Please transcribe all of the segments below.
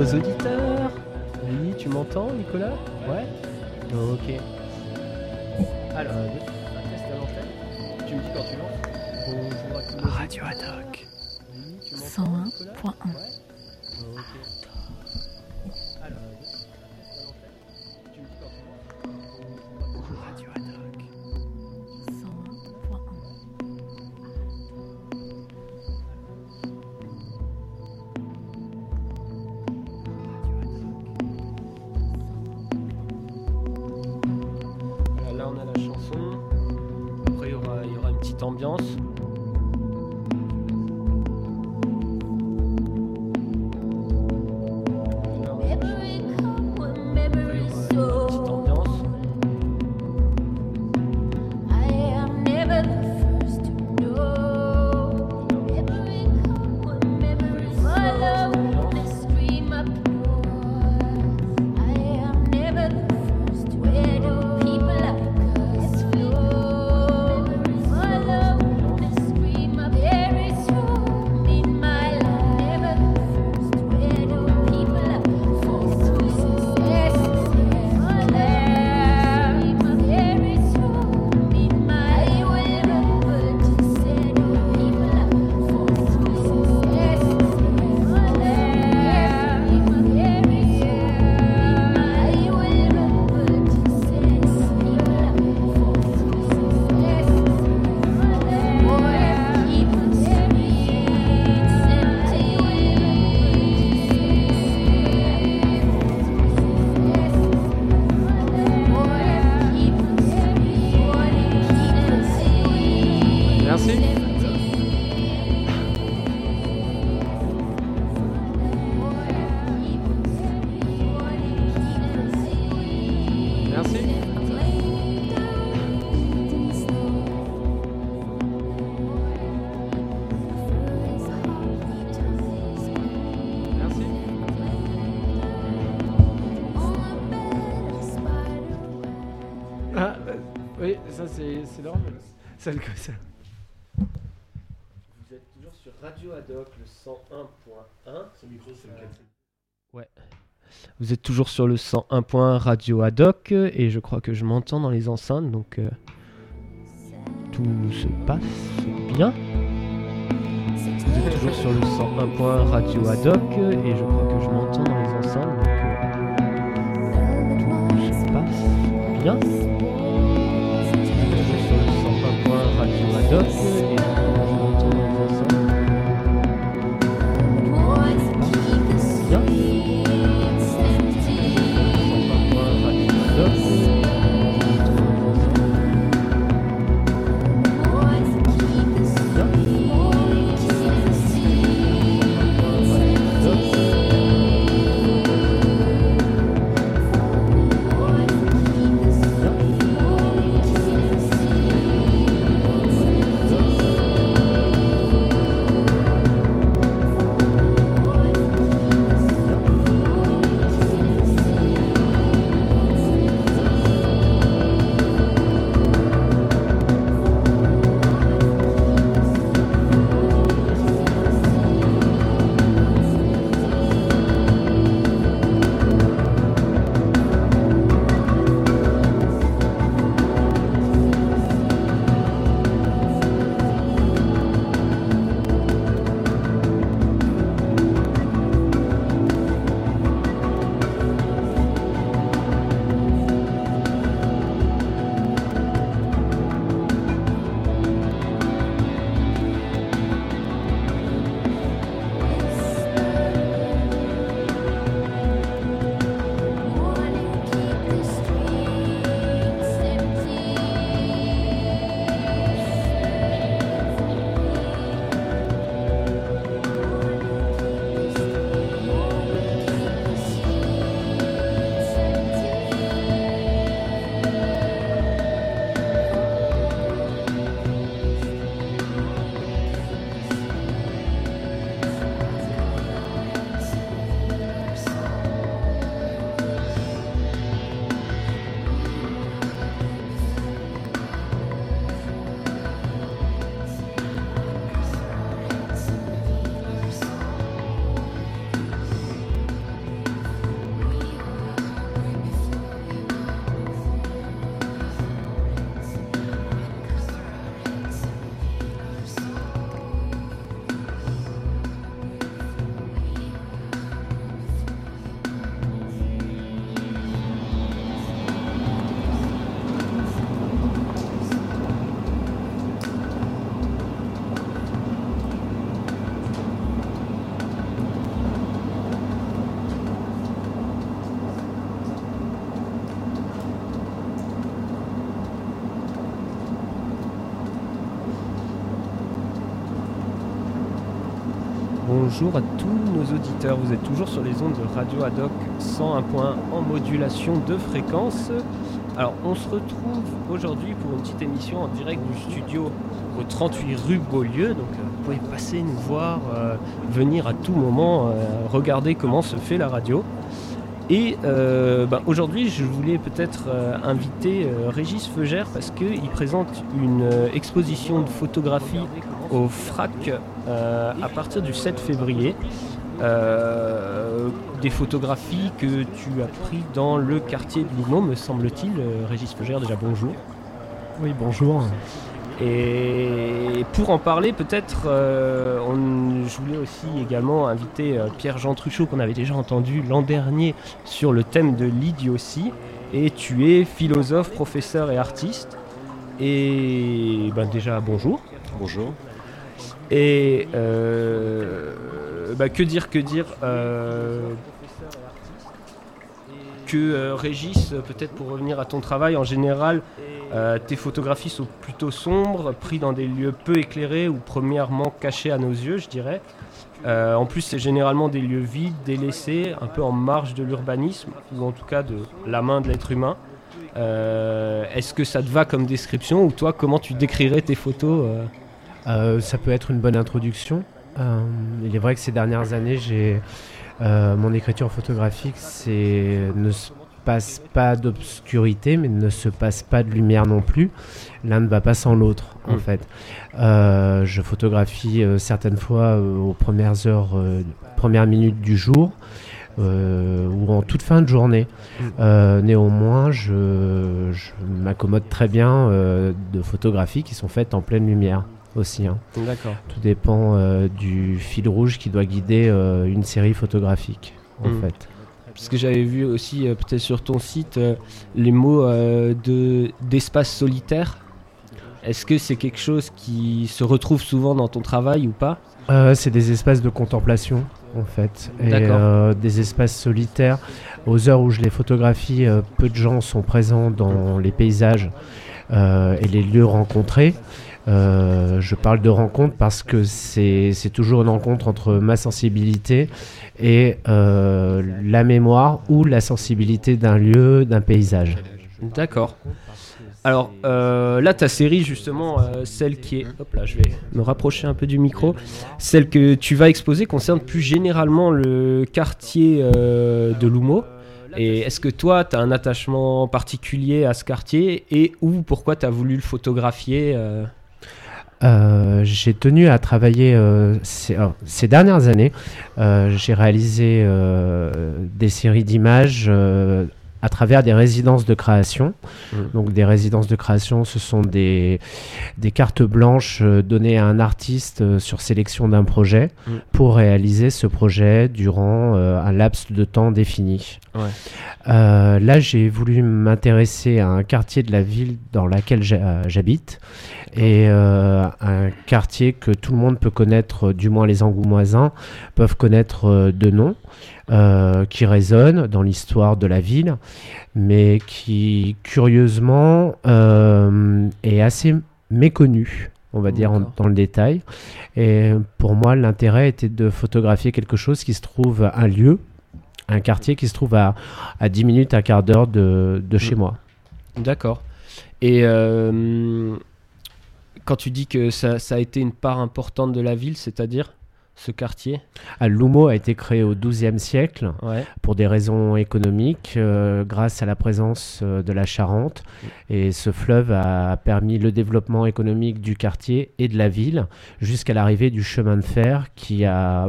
Bonjour 101.1. Son micro, c'est lequel Ouais. Vous êtes toujours sur le 101.1 Radio Adoc et je crois que je m'entends dans les enceintes donc euh, tout se passe bien. Vous êtes toujours sur le 101.1 Radio Adoc et je crois que je m'entends dans les enceintes donc euh, tout se passe bien. Vous êtes toujours sur le 101.1 Radio Adoc et Bonjour à tous nos auditeurs, vous êtes toujours sur les ondes de Radio Adoc 101.1 en modulation de fréquence. Alors on se retrouve aujourd'hui pour une petite émission en direct du studio au 38 rue Beaulieu, donc euh, vous pouvez passer nous voir, euh, venir à tout moment, euh, regarder comment se fait la radio. Et euh, bah, aujourd'hui, je voulais peut-être euh, inviter euh, Régis Feugère parce qu'il présente une exposition de photographie au FRAC à partir du 7 février. Des photographies que tu as pris dans le quartier de Lino, me semble-t-il. Régis Feugère, déjà bonjour. Oui, bonjour. Et pour en parler, peut-être, euh, je voulais aussi également inviter euh, Pierre-Jean Truchot, qu'on avait déjà entendu l'an dernier sur le thème de l'idiotie. Et tu es philosophe, professeur et artiste. Et ben déjà, bonjour. Bonjour. Et euh, bah, que dire, que dire euh, Que euh, Régis, euh, peut-être pour revenir à ton travail, en général, euh, tes photographies sont plutôt sombres, pris dans des lieux peu éclairés ou premièrement cachés à nos yeux, je dirais. En plus, c'est généralement des lieux vides, délaissés, un peu en marge de l'urbanisme, ou en tout cas de la main de l'être humain. Est-ce que ça te va comme description ou toi, comment tu décrirais tes photos ça peut être une bonne introduction. Il est vrai que ces dernières années, j'ai euh, mon écriture photographique, c'est ne se passe pas d'obscurité, mais ne se passe pas de lumière non plus. L'un ne va pas sans l'autre, en Mm. fait. Euh, je photographie euh, certaines fois aux premières heures, premières minutes du jour. ou en toute fin de journée. Mm. Euh, néanmoins, je, je m'accommode très bien de photographies qui sont faites en pleine lumière aussi. hein. D'accord. Tout dépend euh, du fil rouge qui doit guider euh, une série photographique, en Mm. fait. Parce que j'avais vu aussi euh, peut-être sur ton site les mots de d'espace solitaire. Est-ce que c'est quelque chose qui se retrouve souvent dans ton travail ou pas? C'est des espaces de contemplation, en fait. Et D'accord. des espaces solitaires. Aux heures où je les photographie, peu de gens sont présents dans les paysages et les lieux rencontrés. Euh, je parle de rencontre parce que c'est toujours une rencontre entre ma sensibilité et euh, la mémoire ou la sensibilité d'un lieu, d'un paysage. D'accord. Alors euh, là, ta série justement, celle qui est, hop là, je vais me rapprocher un peu du micro, celle que tu vas exposer concerne plus généralement le quartier de Lumo. Et est-ce que toi, tu as un attachement particulier à ce quartier et ou pourquoi tu as voulu le photographier euh j'ai tenu à travailler euh, ces, alors, ces dernières années. euh, j'ai réalisé des séries d'images à travers des résidences de création. Mm. Donc des résidences de création, ce sont des, des cartes blanches données à un artiste sur sélection d'un projet Mm. pour réaliser ce projet durant euh, un laps de temps défini. Ouais. Euh, là, j'ai voulu m'intéresser à un quartier de la ville dans laquelle j'ha- j'habite et euh, un quartier que tout le monde peut connaître, euh, du moins les Angoumoisins peuvent connaître euh, de nom, euh, qui résonne dans l'histoire de la ville, mais qui curieusement est assez méconnu. On va dire en- dans le détail. Et pour moi, l'intérêt était de photographier quelque chose qui se trouve, un lieu, un quartier qui se trouve à, à 10 minutes, un quart d'heure de, de chez Mm. moi. D'accord. Et euh, quand tu dis que ça, ça a été une part importante de la ville, c'est-à-dire ce quartier Ah, a été créé au XIIe siècle Ouais. pour des raisons économiques, euh, grâce à la présence euh, de la Charente. Et ce fleuve a permis le développement économique du quartier et de la ville, jusqu'à l'arrivée du chemin de fer qui a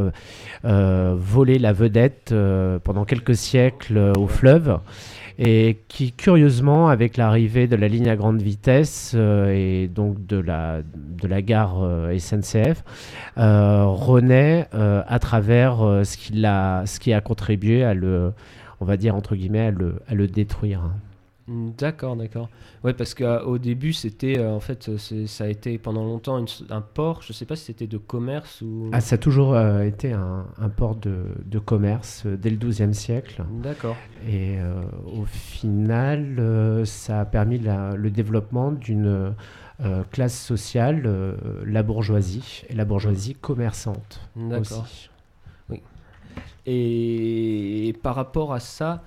euh, volé la vedette pendant quelques siècles au fleuve. Et qui, curieusement, avec l'arrivée de la ligne à grande vitesse euh, et donc de la, de la gare euh, SNCF, euh, renaît à travers ce, qui l'a- ce qui a contribué à le, on va dire entre guillemets, à le, à le détruire. D'accord, d'accord. Ouais, parce qu'au début, c'était euh, en fait, ça a été pendant longtemps une un port. Je sais pas si c'était de commerce ou. Ah, ça a toujours euh, été un, un port de, de commerce euh, dès le XIIe siècle. D'accord. Et euh, au final, euh, ça a permis la- le développement d'une euh, classe sociale, euh, la bourgeoisie, et la bourgeoisie commerçante D'accord. aussi. Et par rapport à ça,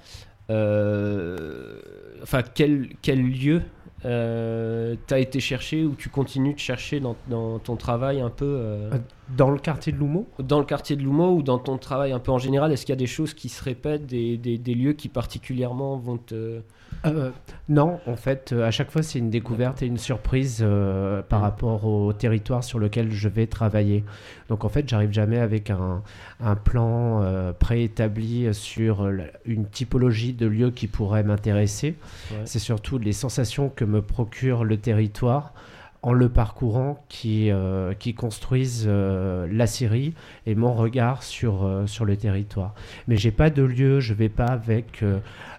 euh, enfin, quel, quel lieu euh, t'as été chercher ou tu continues de chercher dans, dans ton travail un peu euh, Euh, Dans le quartier de L'Oumo dans le quartier de Lumo ou dans ton travail un peu en général Est-ce qu'il y a des choses qui se répètent, des, des- des lieux qui particulièrement vont te. Euh, non, en fait, euh, à chaque fois, c'est une découverte et une surprise euh, par Mm. rapport au territoire sur lequel je vais travailler. Donc, en fait, j'arrive jamais avec un, un plan euh, préétabli sur une typologie de lieux qui pourrait m'intéresser. Ouais. C'est surtout les sensations que me procure le territoire en le parcourant qui, euh, construisent euh, la série et mon regard sur, euh, le territoire. Mais j'ai pas de lieu, je vais pas avec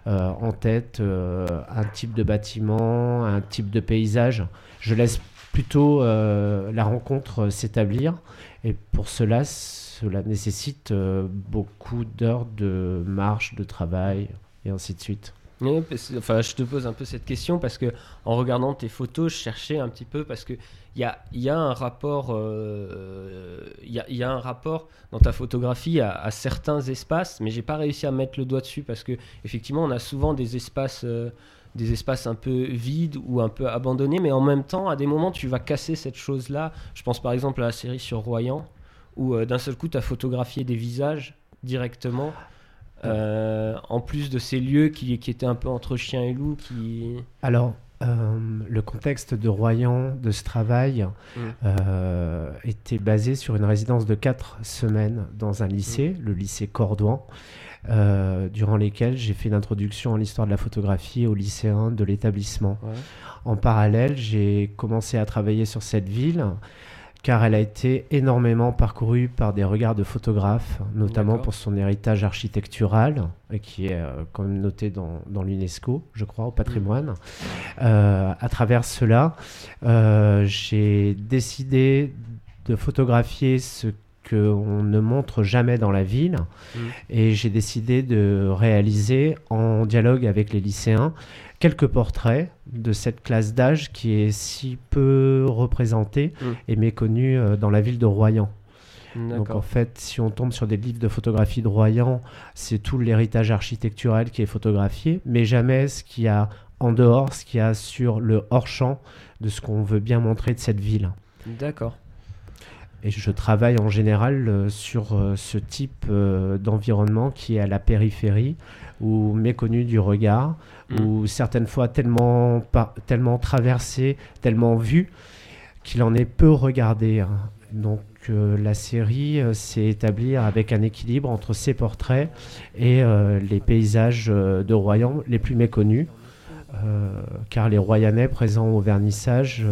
en tête un type de bâtiment, un type de paysage. Je laisse plutôt la rencontre s'établir et pour cela, cela nécessite beaucoup d'heures de marche, de travail et ainsi de suite. Je te pose un peu cette question parce que en regardant tes photos, je cherchais un petit peu parce que il y a, un rapport, dans ta photographie à, à certains espaces, mais j'ai pas réussi à mettre le doigt dessus parce que effectivement, on a souvent des espaces, euh, des espaces un peu vides ou un peu abandonnés, mais en même temps, à des moments, tu vas casser cette chose-là. Je pense par exemple à la série sur Royan où euh, d'un seul coup, tu as photographié des visages directement. Euh, en plus de ces lieux qui, qui étaient un peu entre chien et loup, qui... Alors, euh, le contexte de Royan, de ce travail, Mm. euh, était basé sur une résidence de 4 semaines dans un lycée, le lycée Cordouan, durant lesquelles j'ai fait une introduction à l'histoire de la photographie aux lycéens de l'établissement. Ouais. En parallèle, j'ai commencé à travailler sur cette ville car elle a été énormément parcourue par des regards de photographes, notamment pour son héritage architectural, et qui est euh, quand même noté dans, dans l'UNESCO, je crois, au patrimoine. Euh, à travers cela, euh, j'ai décidé de photographier ce qu'on ne montre jamais dans la ville, Mm. et j'ai décidé de réaliser, en dialogue avec les lycéens, quelques portraits de cette classe d'âge qui est si peu représentée Mm. et méconnue euh, dans la ville de Royan. Donc en fait, si on tombe sur des livres de photographie de Royan, c'est tout l'héritage architectural qui est photographié, mais jamais ce qu'il y a en dehors, ce qu'il y a sur le hors-champ de ce qu'on veut bien montrer de cette ville. D'accord. Et je travaille en général euh, sur euh, ce type d'environnement qui est à la périphérie ou méconnu du regard, Mm. ou certaines fois tellement, par- tellement traversé, tellement vu qu'il en est peu regardé. hein. Donc euh, la série euh, s'est établie avec un équilibre entre ces portraits et euh, les paysages euh, de Royan les plus méconnus, car les Royanais présents au vernissage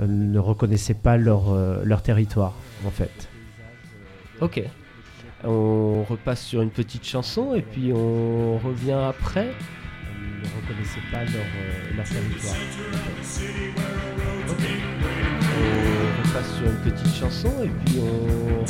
ne reconnaissaient pas leur, leur territoire, en fait. Ok. On repasse sur une petite chanson et puis on revient après. Ne reconnaissaient pas leur, euh, leur territoire. On repasse sur une petite chanson et puis on.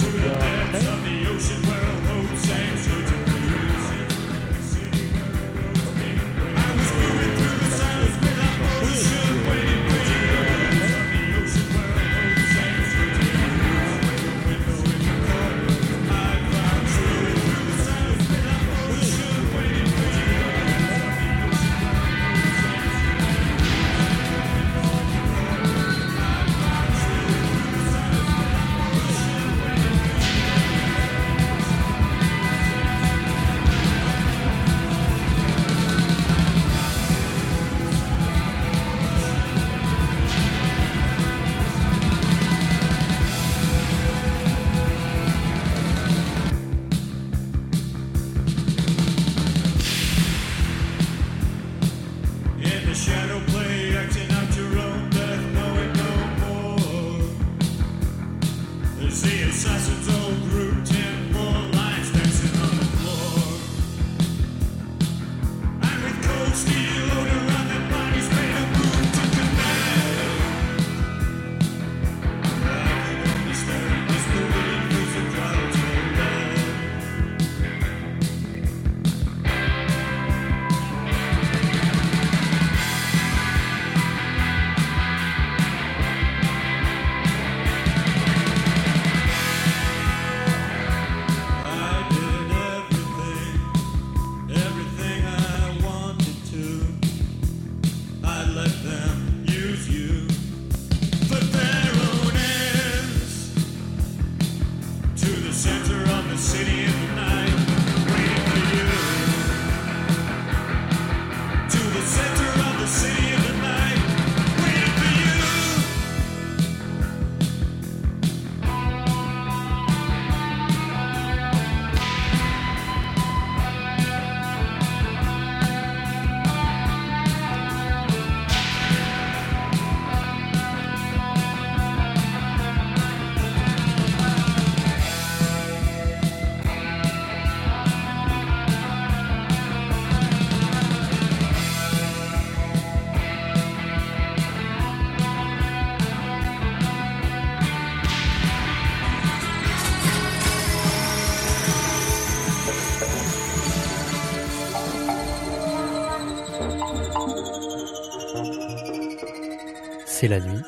C'est la nuit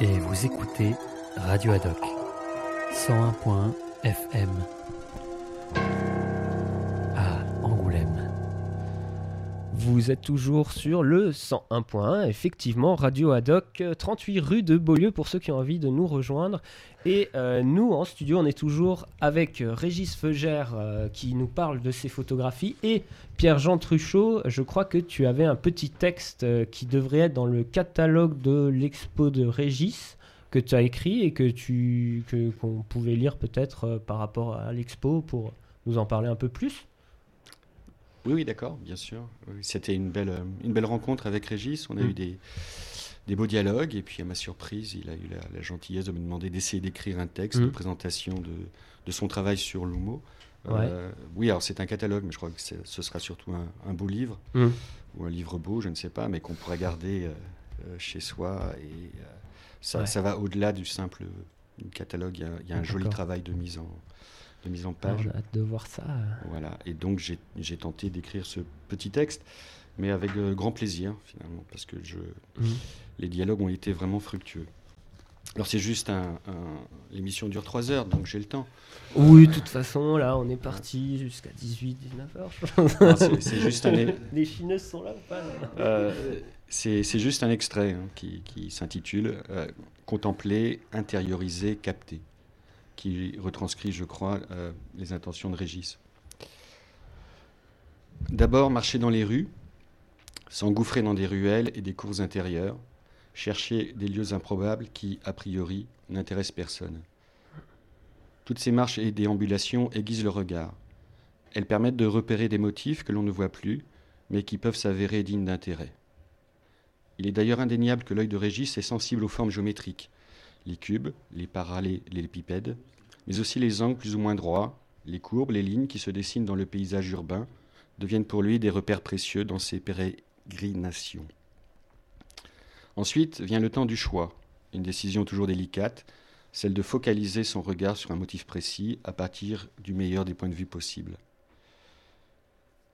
et vous écoutez Radio Haddock 101.1 FM Vous êtes toujours sur le 101.1, effectivement, Radio Haddock, euh, 38 rue de Beaulieu pour ceux qui ont envie de nous rejoindre. Et euh, nous, en studio, on est toujours avec euh, Régis Feugère euh, qui nous parle de ses photographies et Pierre-Jean Truchot. Je crois que tu avais un petit texte euh, qui devrait être dans le catalogue de l'expo de Régis que tu as écrit et que tu qu'on pouvait lire peut-être euh, par rapport à l'expo pour nous en parler un peu plus. Oui, oui, d'accord, bien sûr. Oui, C'était une belle, euh, une belle rencontre avec Régis. On a Mm. eu des, des beaux dialogues. Et puis, à ma surprise, il a eu la, la gentillesse de me demander d'essayer d'écrire un texte Mm. de présentation de, de son travail sur l'Humo. Ouais. Euh, oui, alors c'est un catalogue, mais je crois que ce sera surtout un, un beau livre, Mm. ou un livre beau, je ne sais pas, mais qu'on pourra garder euh, euh, chez soi. Et euh, ça, Ouais. ça va au-delà du simple catalogue. Il y a, il y a un joli travail de mise en, de mise en Ah, page. on a hâte de voir ça. Voilà, et donc j'ai tenté d'écrire ce petit texte, mais avec euh, grand plaisir finalement, parce que je, Mm. les dialogues ont été vraiment fructueux. Alors c'est juste un, un- l'émission dure 3 heures, donc j'ai le temps. Oui, de toute façon, là, on est parti jusqu'à 18, 19 heures. Non, c'est- juste un, Les chineuses sont là ou pas euh, c'est c'est juste un extrait hein, qui, qui s'intitule euh, Contempler, intérioriser, capter, qui retranscrit, je crois, euh, les intentions de Régis. D'abord, marcher dans les rues, s'engouffrer dans des ruelles et des cours intérieures, chercher des lieux improbables qui, a priori, n'intéressent personne. Toutes ces marches et déambulations aiguisent le regard. Elles permettent de repérer des motifs que l'on ne voit plus, mais qui peuvent s'avérer dignes d'intérêt. Il est d'ailleurs indéniable que l'œil de Régis est sensible aux formes géométriques, les cubes, les parallélépipèdes, mais aussi les angles plus ou moins droits, les courbes, les lignes qui se dessinent dans le paysage urbain deviennent pour lui des repères précieux dans ses pérégrinations. Ensuite vient le temps du choix, une décision toujours délicate, celle de focaliser son regard sur un motif précis à partir du meilleur des points de vue possibles.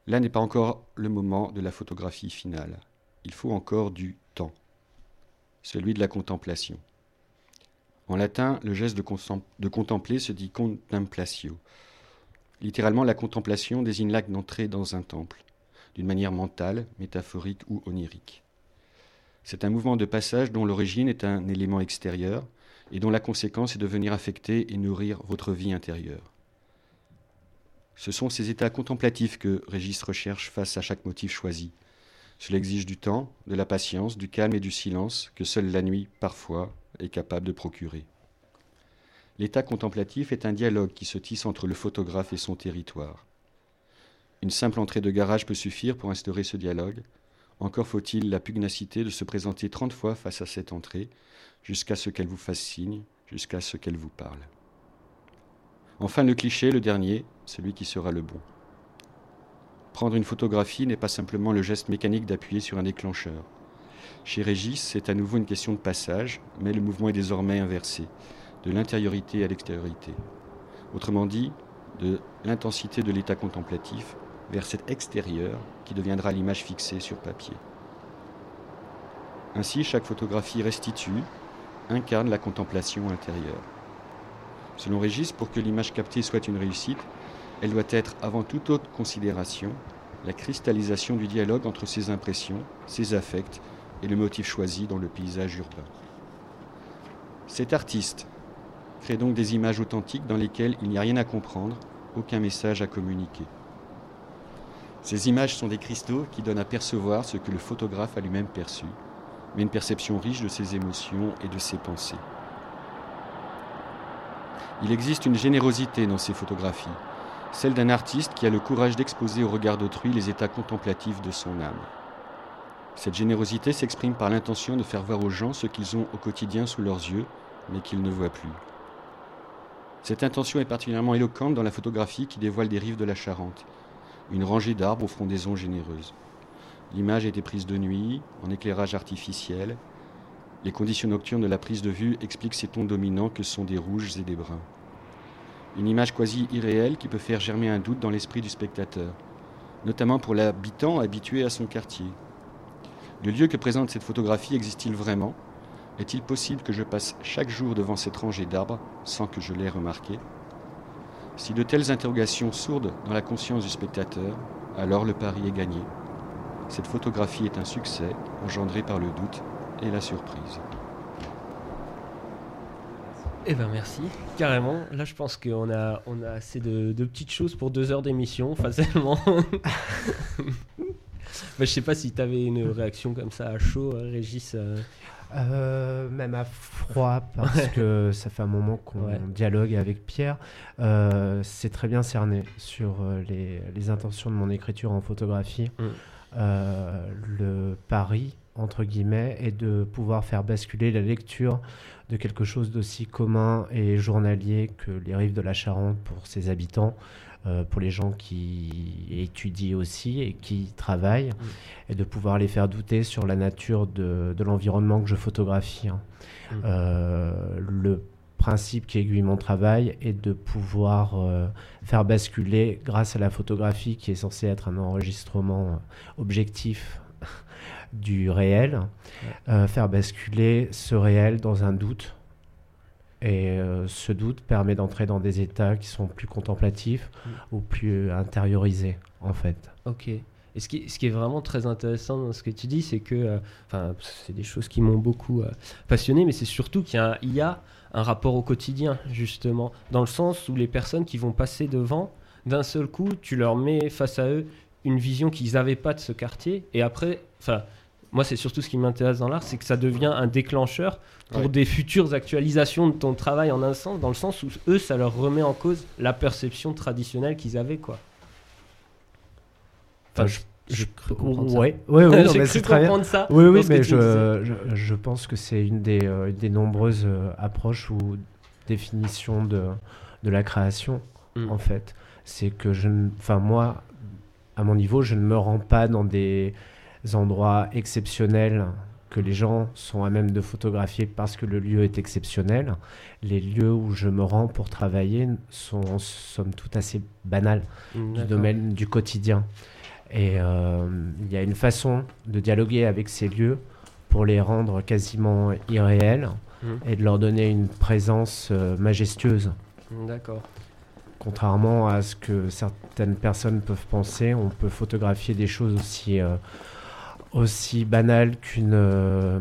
Là n'est pas encore le moment de la photographie finale. Il faut encore du temps, celui de la contemplation. En latin, le geste de, contempler se dit contemplatio. Littéralement, la contemplation désigne l'acte d'entrer dans un temple, d'une manière mentale, métaphorique ou onirique. C'est un mouvement de passage dont l'origine est un élément extérieur et dont la conséquence est de venir affecter et nourrir votre vie intérieure. Ce sont ces états contemplatifs que Régis recherche face à chaque motif choisi. Cela exige du temps, de la patience, du calme et du silence que seule la nuit, parfois, est capable de procurer. L'état contemplatif est un dialogue qui se tisse entre le photographe et son territoire. Une simple entrée de garage peut suffire pour instaurer ce dialogue. Encore faut-il la pugnacité de se présenter trente fois face à cette entrée, jusqu'à ce qu'elle vous fasse signe, jusqu'à ce qu'elle vous parle. Enfin, le cliché, le dernier, celui qui sera le bon. Prendre une photographie n'est pas simplement le geste mécanique d'appuyer sur un déclencheur. Chez Régis, c'est à nouveau une question de passage, mais le mouvement est désormais inversé, de l'intériorité à l'extériorité. Autrement dit, de l'intensité de l'état contemplatif vers cet extérieur qui deviendra l'image fixée sur papier. Ainsi, chaque photographie restitue, incarne la contemplation intérieure. Selon Régis, pour que l'image captée soit une réussite, elle doit être, avant toute autre considération, la cristallisation du dialogue entre ses impressions, ses affects et le motif choisi dans le paysage urbain. Cet artiste crée donc des images authentiques dans lesquelles il n'y a rien à comprendre, aucun message à communiquer. Ces images sont des cristaux qui donnent à percevoir ce que le photographe a lui-même perçu, mais une perception riche de ses émotions et de ses pensées. Il existe une générosité dans ces photographies, celle d'un artiste qui a le courage d'exposer au regard d'autrui les états contemplatifs de son âme. Cette générosité s'exprime par l'intention de faire voir aux gens ce qu'ils ont au quotidien sous leurs yeux, mais qu'ils ne voient plus. Cette intention est particulièrement éloquente dans la photographie qui dévoile des rives de la Charente, une rangée d'arbres aux frondaisons généreuses. L'image a été prise de nuit, en éclairage artificiel. Les conditions nocturnes de la prise de vue expliquent ces tons dominants que sont des rouges et des bruns. Une image quasi irréelle qui peut faire germer un doute dans l'esprit du spectateur, notamment pour l'habitant habitué à son quartier. Le lieu que présente cette photographie existe-t-il vraiment? Est-il possible que je passe chaque jour devant cette rangée d'arbres sans que je l'aie remarqué? Si de telles interrogations sourdent dans la conscience du spectateur, alors le pari est gagné. Cette photographie est un succès engendré par le doute et la surprise. Eh ben merci, carrément. Là, je pense qu'on a, on a assez de, de petites choses pour deux heures d'émission, facilement. Bah, je sais pas si tu avais une réaction comme ça à chaud, euh, Régis. euh. Euh, même à froid, parce que ça fait un moment qu'on Ouais. dialogue avec Pierre. Euh, c'est très bien cerné sur les, les intentions de mon écriture en photographie. Mm. Euh, le pari, entre guillemets, est de pouvoir faire basculer la lecture de quelque chose d'aussi commun et journalier que les rives de la Charente pour ses habitants, euh, pour les gens qui étudient aussi et qui travaillent, et de pouvoir les faire douter sur la nature de, de l'environnement que je photographie. hein. Euh, le principe qui aiguille mon travail est de pouvoir euh, faire basculer, grâce à la photographie qui est censée être un enregistrement objectif du réel, euh, faire basculer ce réel dans un doute. Et euh, ce doute permet d'entrer dans des états qui sont plus contemplatifs Mm. ou plus intériorisés, en fait. Ok. Et ce qui, ce qui est vraiment très intéressant dans ce que tu dis, c'est que, euh, enfin, c'est des choses qui m'ont beaucoup passionné, mais c'est surtout qu'il y, a un- il y a un rapport au quotidien, justement, dans le sens où les personnes qui vont passer devant, d'un seul coup, tu leur mets face à eux une vision qu'ils n'avaient pas de ce quartier, et après, enfin, moi, c'est surtout ce qui m'intéresse dans l'art, c'est que ça devient un déclencheur pour Ouais. des futures actualisations de ton travail en un sens, dans le sens où eux, ça leur remet en cause la perception traditionnelle qu'ils avaient, quoi. Enfin, je, je ça. Ouais, ouais, ouais, non, mais cru comprendre ça. Oui, oui, mais disais. je, je, je pense que c'est une des, euh, une des nombreuses euh, approches ou définitions de, de la création, Mm. en fait. C'est que je. Enfin, moi, à mon niveau, je ne me rends pas dans des endroits exceptionnels que les gens sont à même de photographier parce que le lieu est exceptionnel. Les lieux où je me rends pour travailler sont, somme toute, assez banals du D'accord. domaine du quotidien. Et euh, il y a une façon de dialoguer avec ces lieux pour les rendre quasiment irréels Mhm. et de leur donner une présence euh, majestueuse. D'accord. Contrairement à ce que certaines personnes peuvent penser, on peut photographier des choses aussi, euh, aussi banales qu'une euh,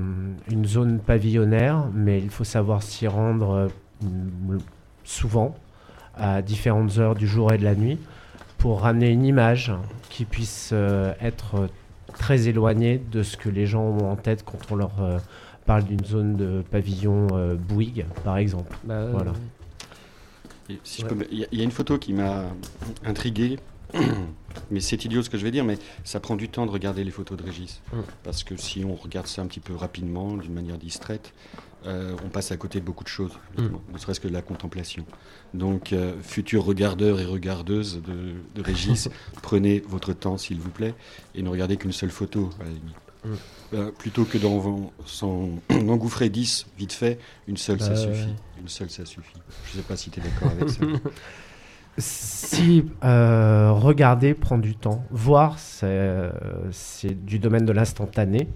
une zone pavillonnaire, mais il faut savoir s'y rendre euh, souvent, à différentes heures du jour et de la nuit, pour ramener une image qui puisse euh, être très éloignée de ce que les gens ont en tête quand on leur parle d'une zone de pavillon Bouygues, par exemple. Bah, Voilà. ouais. Et si je Ouais. peux me- Il y, y a une photo qui m'a intrigué, mais c'est idiot ce que je vais dire, mais ça prend du temps de regarder les photos de Régis. Mm. Parce que si on regarde ça un petit peu rapidement, d'une manière distraite, euh, on passe à côté de beaucoup de choses, honnêtement, ne serait-ce que de la contemplation. Donc, euh, futurs regardeurs et regardeuses de, de Régis, prenez votre temps s'il vous plaît, et ne regardez qu'une seule photo, à la limite. Mm. Euh, plutôt que d'en d'engouffrer 10 vite fait, une seule ça Bah, suffit. Une seule ça suffit. Je sais pas si tu es d'accord avec ça. Si euh, regarder prend du temps, voir c'est euh, du domaine de l'instantané.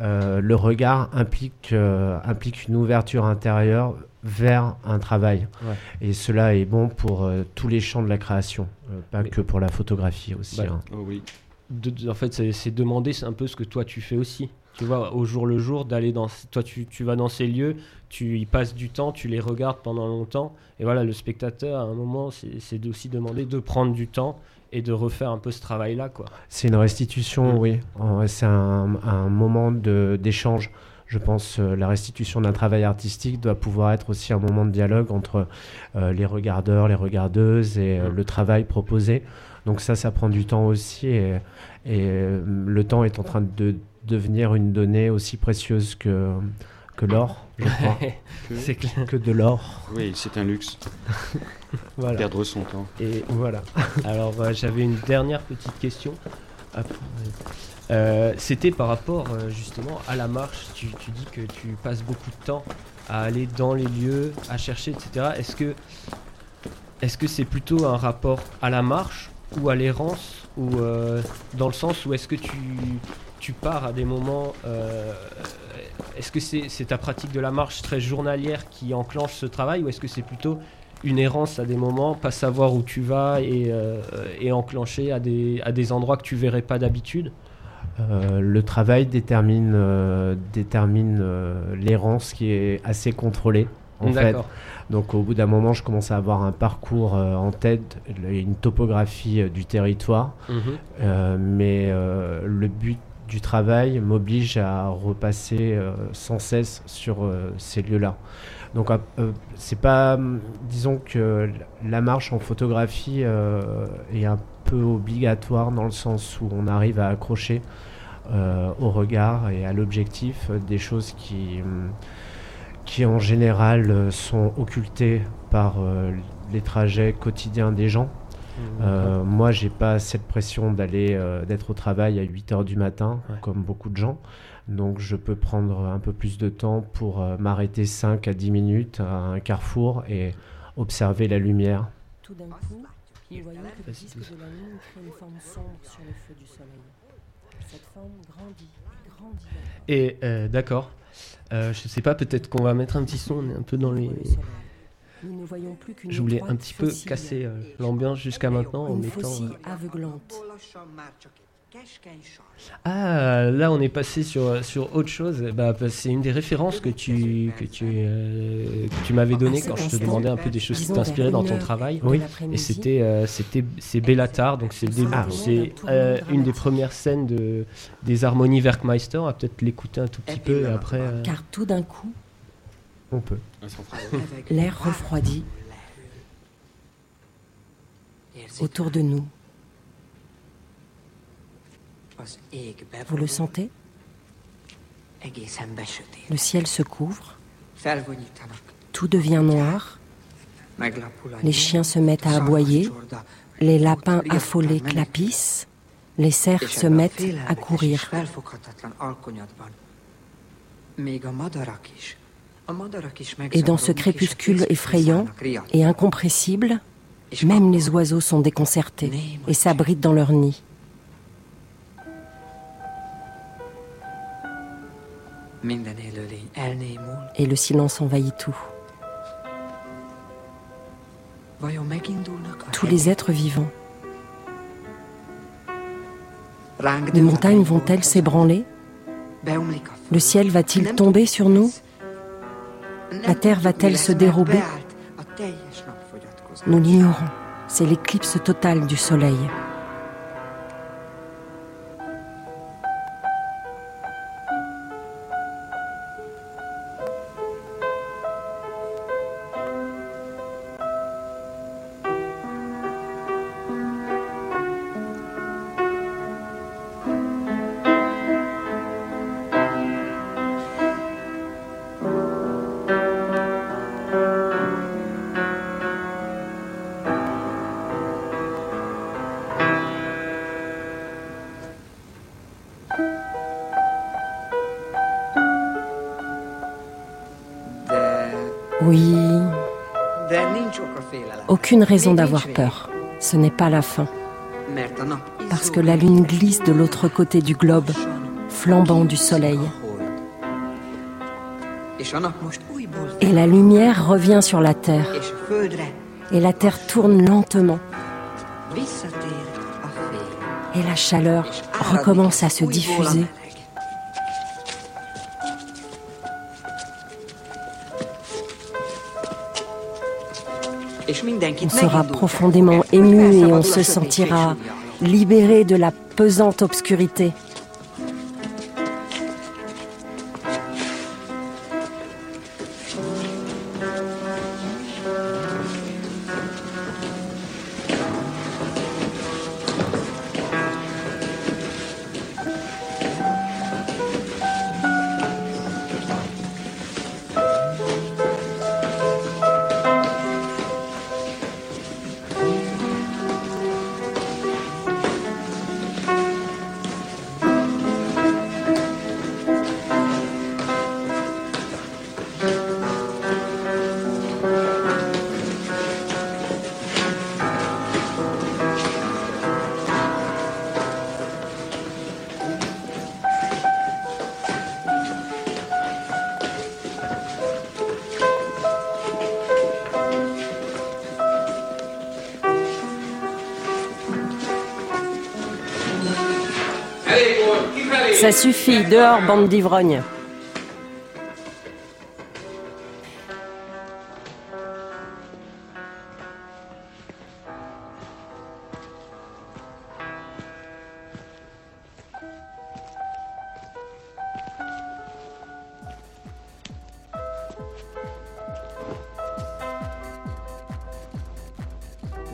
Euh, le regard implique, euh, implique une ouverture intérieure vers un travail. Ouais. Et cela est bon pour tous les champs de la création, pas Mais- que pour la photographie aussi. Bah, hein. Oh oui. De- de- en fait, c'est demander, un peu ce que toi tu fais aussi. Tu vois, au jour le jour, d'aller dans. Toi, tu, tu vas dans ces lieux, tu y passes du temps, tu les regardes pendant longtemps. Et voilà, le spectateur, à un moment, c'est aussi demander de prendre du temps et de refaire un peu ce travail-là, quoi. C'est une restitution, Mm. oui. C'est un, un moment d'échange. Je pense euh, la restitution d'un travail artistique doit pouvoir être aussi un moment de dialogue entre euh, les regardeurs, les regardeuses et euh, Mm. le travail proposé. Donc ça, ça prend du temps aussi. Et, et, euh, le temps est en train de devenir une donnée aussi précieuse que, que l'or, je crois. Que- c'est clair. que de l'or. Oui, c'est un luxe. Voilà. Perdre son temps. Et voilà. Alors, euh, j'avais une dernière petite question. Euh, C'était par rapport euh, justement à la marche. Tu, tu dis que tu passes beaucoup de temps à aller dans les lieux, à chercher, etc. Est-ce que est-ce que c'est plutôt un rapport à la marche ou à l'errance ou euh, dans le sens où est-ce que tu tu pars à des moments. euh, est-ce que c'est ta pratique de la marche très journalière qui enclenche ce travail ou est-ce que c'est plutôt une errance à des moments, pas savoir où tu vas et, euh, et enclencher à des, à des endroits que tu verrais pas d'habitude? Euh, le travail détermine, euh, détermine euh, l'errance qui est assez contrôlée. En fait. Donc au bout d'un moment, je commence à avoir un parcours en tête, une topographie du territoire. Mhm. Mais le but du travail m'oblige à repasser euh, sans cesse sur euh, ces lieux-là. Donc euh, c'est pas, disons que la marche en photographie est un peu obligatoire dans le sens où on arrive à accrocher au regard et à l'objectif des choses qui, en général sont occultées par les trajets quotidiens des gens. Euh, moi, j'ai pas cette pression d'aller euh, d'être au travail à 8 heures du matin, Ouais. comme beaucoup de gens. Donc, je peux prendre un peu plus de temps pour euh, m'arrêter 5 à 10 minutes à un carrefour et observer la lumière. Tout d'un coup, nous voyons que le disque de la lune crée une forme sombre sur le feu du soleil. Cette forme grandit, grandit. Et euh, d'accord. Euh, je sais pas, peut-être qu'on va mettre un petit son, on est un peu dans les. Je voulais un petit peu casser euh, l'ambiance jusqu'à maintenant en mettant. euh, aveuglante. Ah, là on est passé sur, sur autre chose. Bah, bah, c'est une des références que tu, que tu, euh, que tu m'avais donné À cet quand je te demandais un peu des choses qui t'inspiraient dans ton travail. Oui. Et c'était euh, c'était c'est Bellatar, donc c'est le début- Ah. c'est euh, une des premières scènes de, des harmonies Werkmeister. On va peut-être l'écouter un tout petit peu et après. euh, Car tout d'un coup, On peut. L'air refroidit autour de nous. Vous le sentez? Le ciel se couvre, tout devient noir, les chiens se mettent à aboyer, les lapins affolés clapissent, les cerfs se mettent à courir. Et dans ce crépuscule effrayant et incompressible, même les oiseaux sont déconcertés et s'abritent dans leur nid. Et le silence envahit tout. Tous les êtres vivants. Les montagnes vont-elles s'ébranler? Le ciel va-t-il tomber sur nous? La terre va-t-elle se dérober. Nous l'ignorons. C'est l'éclipse totale du soleil. D'avoir peur. Ce n'est pas la fin, parce que la lune glisse de l'autre côté du globe, flambant du soleil. Et la lumière revient sur la terre, et la terre tourne lentement, et la chaleur recommence à se diffuser. On sera profondément ému et on se sentira libéré de la pesante obscurité. Ça suffit, dehors, bande d'ivrognes.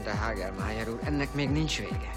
De Hagelmájer úr, ennek még nincs vége.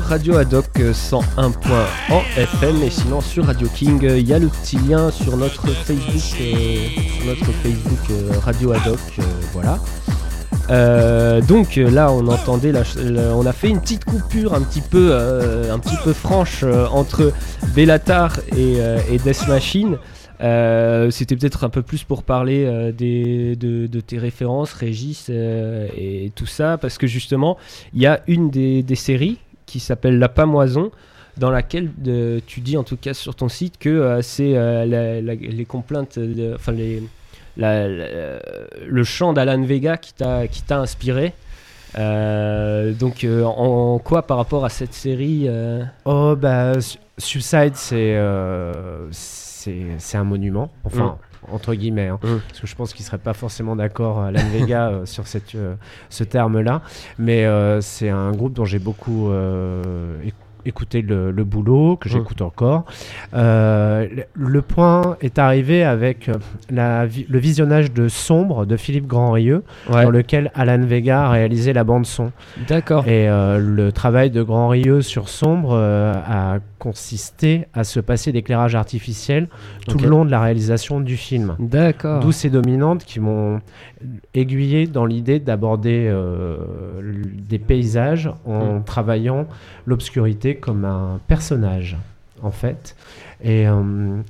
Radio euh, 101.1 en FM et sinon sur Radio King, euh, il y a le petit lien sur notre Facebook, euh, notre Facebook euh, Radio euh, voilà. Euh, donc euh, là, on entendait, la on a fait une petite coupure un petit peu, euh, un peu franche euh, entre Bellatar et, euh, Death Machine. Euh, C'était peut-être un peu plus pour parler euh, des, de, tes références, Régis euh, et tout ça, parce que justement, il y a une des séries qui s'appelle La Pamoison, dans laquelle euh, tu dis en tout cas sur ton site que euh, c'est euh, la- la- les complaintes, de- enfin les, la- la- le chant d'Alan Vega qui t'a qui t'a inspiré. Euh, donc euh, en quoi par rapport à cette série euh, Oh, bah, Su- Suicide, c'est euh, c'est un monument. Enfin, entre guillemets, hein, Mm. parce que je pense qu'il serait pas forcément d'accord, Alan Vega, euh, sur cette, euh, ce terme-là. Mais euh, c'est un groupe dont j'ai beaucoup euh, éc- écouté le, le boulot, que j'écoute encore. Euh, le- point est arrivé avec euh, la le visionnage de Sombre de Philippe Grandrieux, Ouais. dans lequel Alan Vega a réalisé la bande son. D'accord. Et euh, le travail de Grand Rieux sur Sombre euh, a consisté à se passer d'éclairage artificiel tout le long de la réalisation du film. D'accord. D'où ces dominantes qui m'ont aiguillé dans l'idée d'aborder des paysages en Mm. travaillant l'obscurité comme un personnage, en fait. Et euh,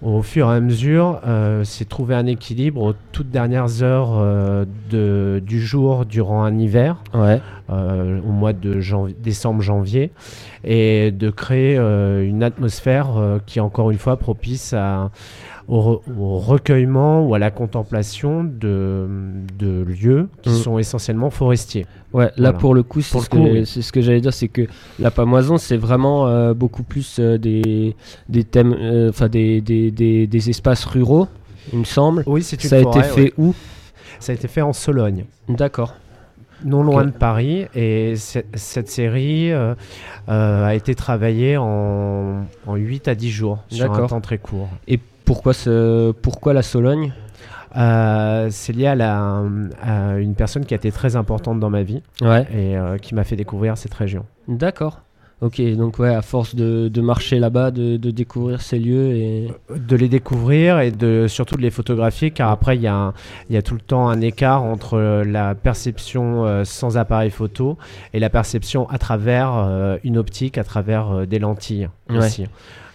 au fur et à mesure, euh, c'est trouver un équilibre aux toutes dernières heures euh, de, du jour durant un hiver Ouais. euh, au mois de janvier- décembre-janvier et de créer une atmosphère qui est encore une fois propice à, au, re- au recueillement ou à la contemplation de, de lieux qui Mm. sont essentiellement forestiers. Ouais, là Voilà. pour le coup, c'est ce, que- oui. c'est ce que j'allais dire, c'est que la pamoison, c'est vraiment euh, beaucoup plus euh, des, des thèmes, euh, enfin des, des, des, des espaces ruraux, il me semble. Oui, c'est une Ça a forêt, été fait ouais. où Ça a été fait en Sologne. D'accord. non loin de Paris. Et ce- cette série euh, euh, a été travaillée en, en 8 à 10 jours, sur un temps très court. Et pourquoi, ce, pourquoi la Sologne? Euh, c'est lié à, la, à une personne qui a été très importante dans ma vie Ouais. et euh, qui m'a fait découvrir cette région. D'accord. Ok, donc ouais, à force de, de marcher là-bas, de, de découvrir ces lieux et. de les découvrir et de surtout de les photographier car après il y, a y a tout le temps un écart entre euh, la perception euh, sans appareil photo et la perception à travers une optique, à travers des lentilles Ouais. aussi.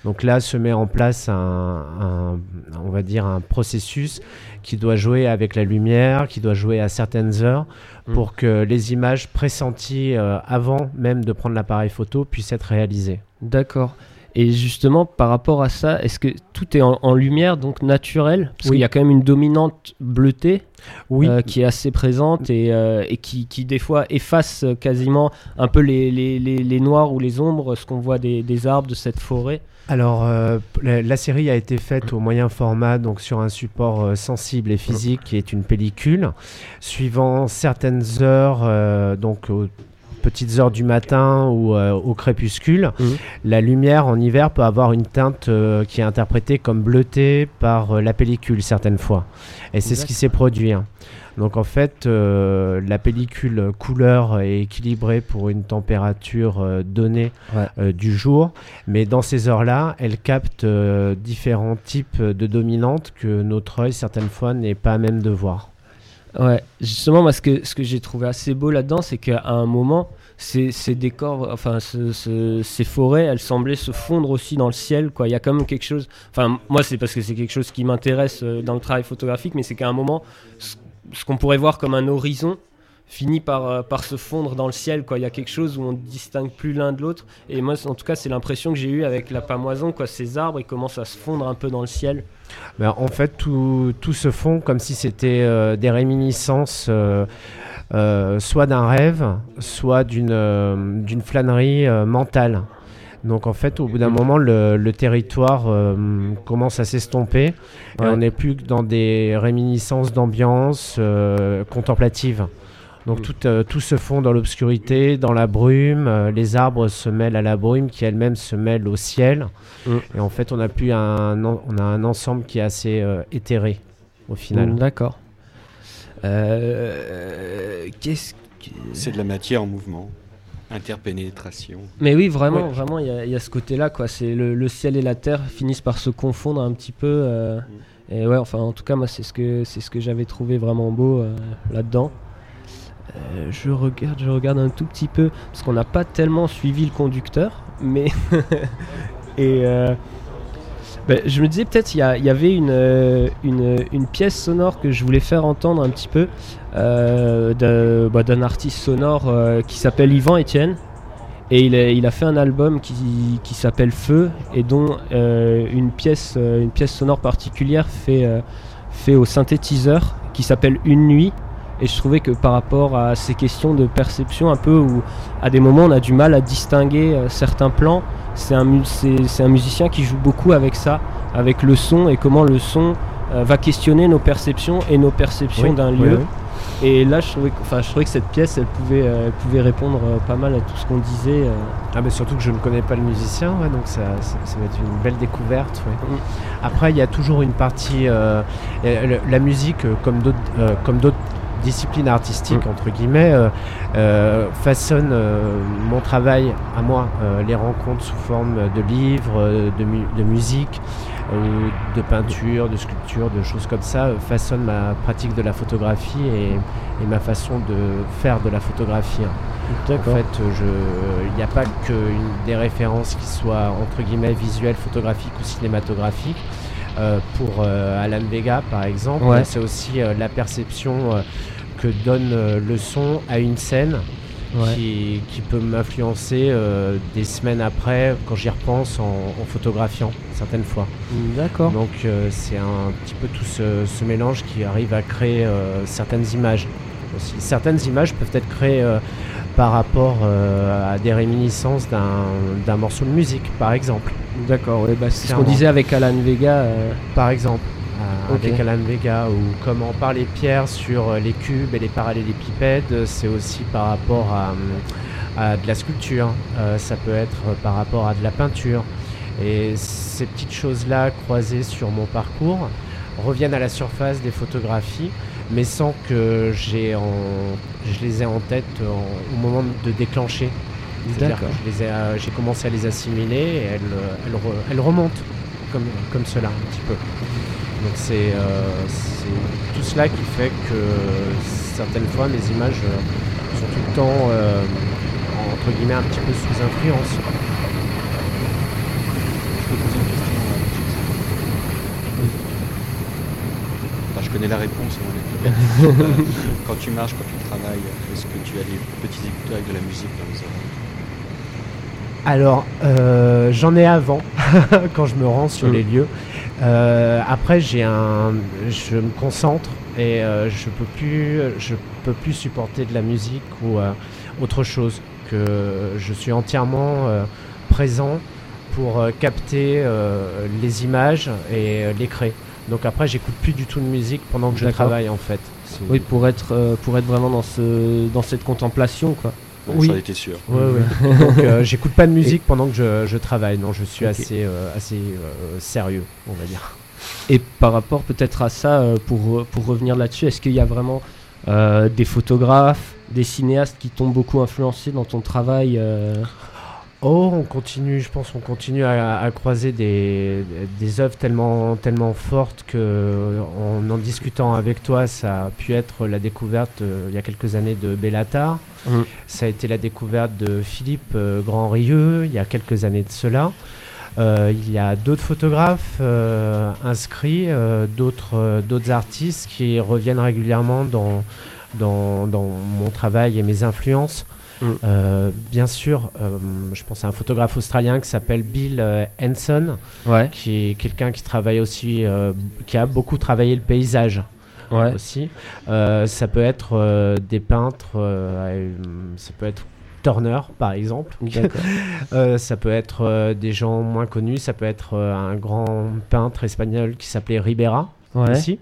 Donc là se met en place un, un- on va dire un processus qui doit jouer avec la lumière, qui doit jouer à certaines heures Mm. pour que les images pressenties euh, avant même de prendre l'appareil photo puissent être réalisées. D'accord. Et justement, par rapport à ça, est-ce que tout est en, en lumière, donc naturelle Parce Oui. qu'il y a quand même une dominante bleutée Oui, euh, qui est assez présente et, euh, et qui, qui, des fois efface euh, quasiment un peu les, les, les, les noirs ou les ombres, ce qu'on voit des, des arbres de cette forêt. Alors, euh, la, la série a été faite au moyen format, donc sur un support sensible et physique, qui est une pellicule. Suivant certaines heures, donc petites heures du matin ou euh, au crépuscule, Mhm. la lumière en hiver peut avoir une teinte euh, qui est interprétée comme bleutée par euh, la pellicule certaines fois. Et c'est ce qui s'est produit. hein. Donc en fait, la pellicule couleur est équilibrée pour une température donnée Ouais. du jour, mais dans ces heures-là, elle capte différents types de dominantes que notre œil certaines fois n'est pas à même de voir. Ouais, justement, moi, ce que, ce que j'ai trouvé assez beau là-dedans, c'est qu'à un moment, ces, décors, enfin, ce- ce- ces forêts, elles semblaient se fondre aussi dans le ciel, quoi. Il y a quand même quelque chose. Enfin, moi, c'est parce que c'est quelque chose qui m'intéresse euh, dans le travail photographique, mais c'est qu'à un moment, ce qu'on pourrait voir comme un horizon finit par, euh, par se fondre dans le ciel, quoi. Il y a quelque chose où on ne distingue plus l'un de l'autre. Et moi, en tout cas, c'est l'impression que j'ai eue avec la pamoison, quoi. Ces arbres, ils commencent à se fondre un peu dans le ciel. Ben, en fait, tout, tout se fond comme si c'était euh, des réminiscences euh, euh, soit d'un rêve, soit d'une d'une flânerie mentale. Donc en fait, au bout d'un Mm. moment, le, le territoire euh, commence à s'estomper et Ouais. on n'est plus que dans des réminiscences d'ambiance euh, contemplative. Donc Mm. tout, euh, tout se fond dans l'obscurité, dans la brume, euh, les arbres se mêlent à la brume qui elle-même se mêle au ciel. Mm. Et en fait, on a, plus un, on a un ensemble qui est assez euh, éthéré au final. Mm, D'accord. Euh, Qu'est-ce que... C'est de la matière en mouvement. Interpénétration. Mais oui, vraiment, Ouais. vraiment, il y, a- il y a ce côté-là, quoi. C'est le, le ciel et la terre finissent par se confondre un petit peu. euh, et ouais, enfin, en tout cas, moi, c'est ce que c'est ce que j'avais trouvé vraiment beau euh, là-dedans. Euh, je regarde, je regarde un tout petit peu parce qu'on n'a pas tellement suivi le conducteur, mais et euh, ben, je me disais peut-être il y, avait une, euh, une, une pièce sonore que je voulais faire entendre un petit peu bah, d'un artiste sonore qui s'appelle Yvan Etienne. Et il a, il a fait un album qui, qui s'appelle Feu et dont une, pièce, une pièce sonore particulière fait, fait au synthétiseur qui s'appelle Une nuit. Et je trouvais que par rapport à ces questions de perception, un peu où à des moments on a du mal à distinguer euh, certains plans, c'est un, c'est- un musicien qui joue beaucoup avec ça, avec le son et comment le son euh, va questionner nos perceptions et nos perceptions Oui, d'un oui, lieu. oui. Et là, je trouvais, enfin, je trouvais que cette pièce, elle pouvait, euh, elle pouvait répondre euh, pas mal à tout ce qu'on disait. Ah, mais surtout que je ne connais pas le musicien, ouais, donc ça, ça, ça va être une belle découverte. ouais. Mm. Après, il y a toujours une partie. la musique, comme d'autres disciplines artistiques, Mm. entre guillemets, euh, euh, façonne euh, mon travail à moi. Les rencontres sous forme de livres, de, mu- de musique, de peinture, de sculpture, de choses comme ça, façonnent ma pratique de la photographie et, et ma façon de faire de la photographie. En fait, il n'y a pas que une- des références qui soient entre guillemets visuelles, photographiques ou cinématographiques. Euh, pour euh, Alan Vega, par exemple, Ouais. c'est aussi euh, la perception euh, que donne euh, le son à une scène Ouais. qui, qui peut m'influencer euh, des semaines après quand j'y repense en, en photographiant certaines fois. D'accord. Donc euh, c'est un petit peu tout ce, ce mélange qui arrive à créer euh, certaines images. Aussi. Certaines images peuvent être créées euh, par rapport euh, à des réminiscences d'un d'un morceau de musique, par exemple. D'accord, ouais, bah, c'est ce qu'on disait avec Alan Vega. euh, Par exemple, euh, avec Alan Vega, ou comment parler Pierre sur les cubes et les parallélépipèdes, c'est aussi par rapport à, à de la sculpture, euh, ça peut être par rapport à de la peinture. Et ces petites choses-là croisées sur mon parcours reviennent à la surface des photographies, mais sans que j'ai en, je les ai en tête en- au moment de déclencher. C'est-à-dire que D'accord. euh, j'ai commencé à les assimiler et elles, euh, elles, re- elles remontent comme, comme cela un petit peu. Donc c'est euh, tout cela qui fait que certaines fois mes images euh, sont tout le temps euh, entre guillemets un petit peu sous influence. Je peux poser une question à Enfin, je connais la réponse. euh, quand tu marches, quand tu travailles, est-ce que tu as des petits écouteurs avec de la musique dans les oreilles Alors, euh, j'en ai avant quand je me rends sur Mm. les lieux. Euh, après, j'ai un, je me concentre et euh, je peux plus, je peux plus supporter de la musique ou autre chose. Que je suis entièrement présent pour capter les images et les créer. Donc après, j'écoute plus du tout de musique pendant que je travaille en fait. Oui, pour être, euh, pour être vraiment dans, ce, dans cette contemplation, quoi. Ouais, Oui. J'en étais sûr. Ouais, ouais. Donc euh, j'écoute pas de musique pendant que je, je travaille. Non, je suis assez, euh, assez euh, sérieux, on va dire. Et par rapport peut-être à ça, pour, pour revenir là-dessus, est-ce qu'il y a vraiment euh, des photographes, des cinéastes qui t'ont beaucoup influencé dans ton travail euh, Oh, on continue, je pense, on continue à, à croiser des, des œuvres tellement, tellement fortes que, en en discutant avec toi, ça a pu être la découverte euh, il y a quelques années de Bellatar. Mhm. Ça a été la découverte de Philippe euh, Grand-Rieux il y a quelques années de cela. Euh, il y a d'autres photographes euh, inscrits, euh, d'autres euh, d'autres artistes qui reviennent régulièrement dans, dans, dans mon travail et mes influences. Mm. Euh, bien sûr, euh, je pense à un photographe australien qui s'appelle Bill euh, Henson, Ouais. qui est quelqu'un qui travaille aussi, qui a beaucoup travaillé le paysage Ouais. aussi. Euh, ça peut être euh, des peintres, euh, ça peut être Turner par exemple. Ça peut être des gens moins connus, ça peut être un grand peintre espagnol qui s'appelait Ribera Ouais. aussi.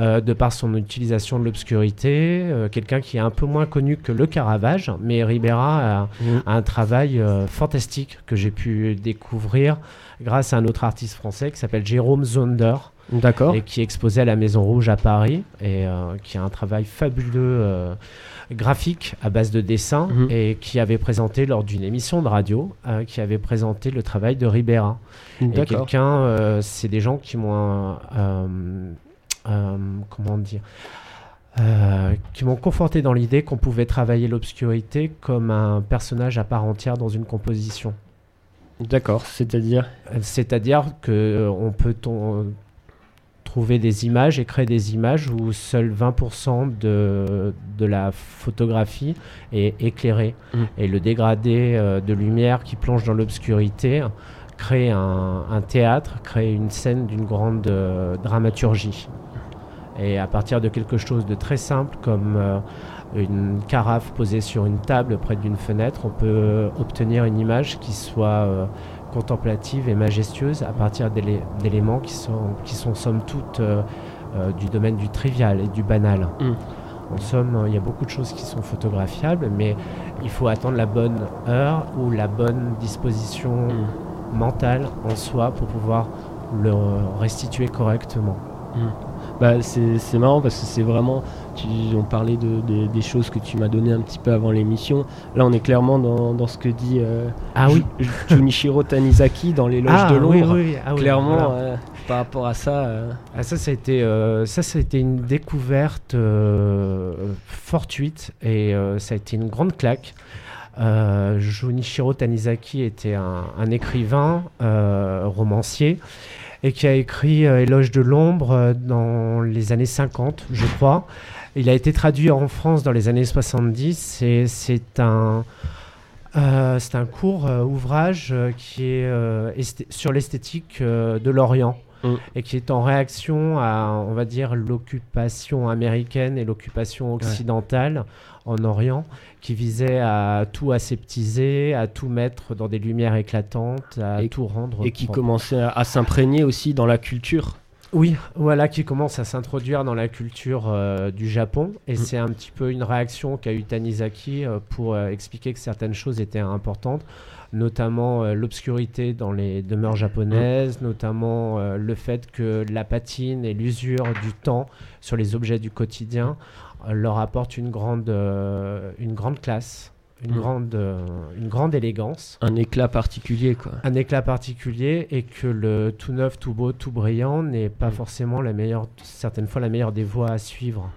Euh, de par son utilisation de l'obscurité, euh, quelqu'un qui est un peu moins connu que le Caravage, mais Ribera a, a un travail euh, fantastique que j'ai pu découvrir grâce à un autre artiste français qui s'appelle Jérôme Zonder D'accord. et qui est exposé à la Maison Rouge à Paris et euh, qui a un travail fabuleux euh, graphique à base de dessin Mhm. et qui avait présenté lors d'une émission de radio euh, qui avait présenté le travail de Ribera. Et D'accord. quelqu'un, c'est des gens qui m'ont, comment dire, euh, qui m'ont conforté dans l'idée qu'on pouvait travailler l'obscurité comme un personnage à part entière dans une composition. D'accord. C'est-à-dire? Euh, C'est-à-dire que euh, on peut trouver des images et créer des images où seul 20% de, de la photographie est éclairée. Mm. Et le dégradé euh, de lumière qui plonge dans l'obscurité crée un, un théâtre, crée une scène d'une grande euh, dramaturgie. Et à partir de quelque chose de très simple comme euh, une carafe posée sur une table près d'une fenêtre, on peut obtenir une image qui soit euh, contemplative et majestueuse à partir d'élé- d'éléments qui sont, qui sont somme toute euh, du domaine du trivial et du banal. Mm. En somme, il y a beaucoup de choses qui sont photographiables, mais il faut attendre la bonne heure ou la bonne disposition Mm. mentale en soi pour pouvoir le restituer correctement. Bah, c'est marrant parce que c'est vraiment. Tu, on parlait de, de- des choses que tu m'as donné un petit peu avant l'émission. Là, on est clairement dans, dans ce que dit euh, Ah oui, Ju- Junichiro Tanizaki dans l'éloge ah, de oui, l'ombre. oui, ah oui, Clairement, voilà. euh, par rapport à ça. euh, Ah, ça, ça a été, ça, ça a été une découverte fortuite et ça a été une grande claque. Junichiro Tanizaki était un, un écrivain, romancier, et qui a écrit euh, Éloge de l'ombre euh, dans les années 50, je crois. Il a été traduit en France dans les années 70 et c'est un, euh, c'est un court euh, ouvrage qui est euh, sur l'esthétique de l'Orient Mm. et qui est en réaction à, on va dire, l'occupation américaine et l'occupation occidentale en Orient, qui visait à tout aseptiser, à tout mettre dans des lumières éclatantes, à Et- tout rendre et qui propre. commençait à, à s'imprégner aussi dans la culture. Oui, voilà, qui commence à s'introduire dans la culture euh, du Japon. Et Mm. c'est un petit peu une réaction qu'a eu Tanizaki euh, pour euh, expliquer que certaines choses étaient importantes, notamment l'obscurité dans les demeures japonaises, notamment euh, le fait que la patine et l'usure du temps sur les objets du quotidien leur apportent une grande, euh, une grande classe, une, Mm. grande, euh, une grande élégance Un éclat particulier, quoi. un éclat particulier et que le tout neuf, tout beau, tout brillant n'est pas Mm. forcément la meilleure, certaines fois la meilleure des voies à suivre.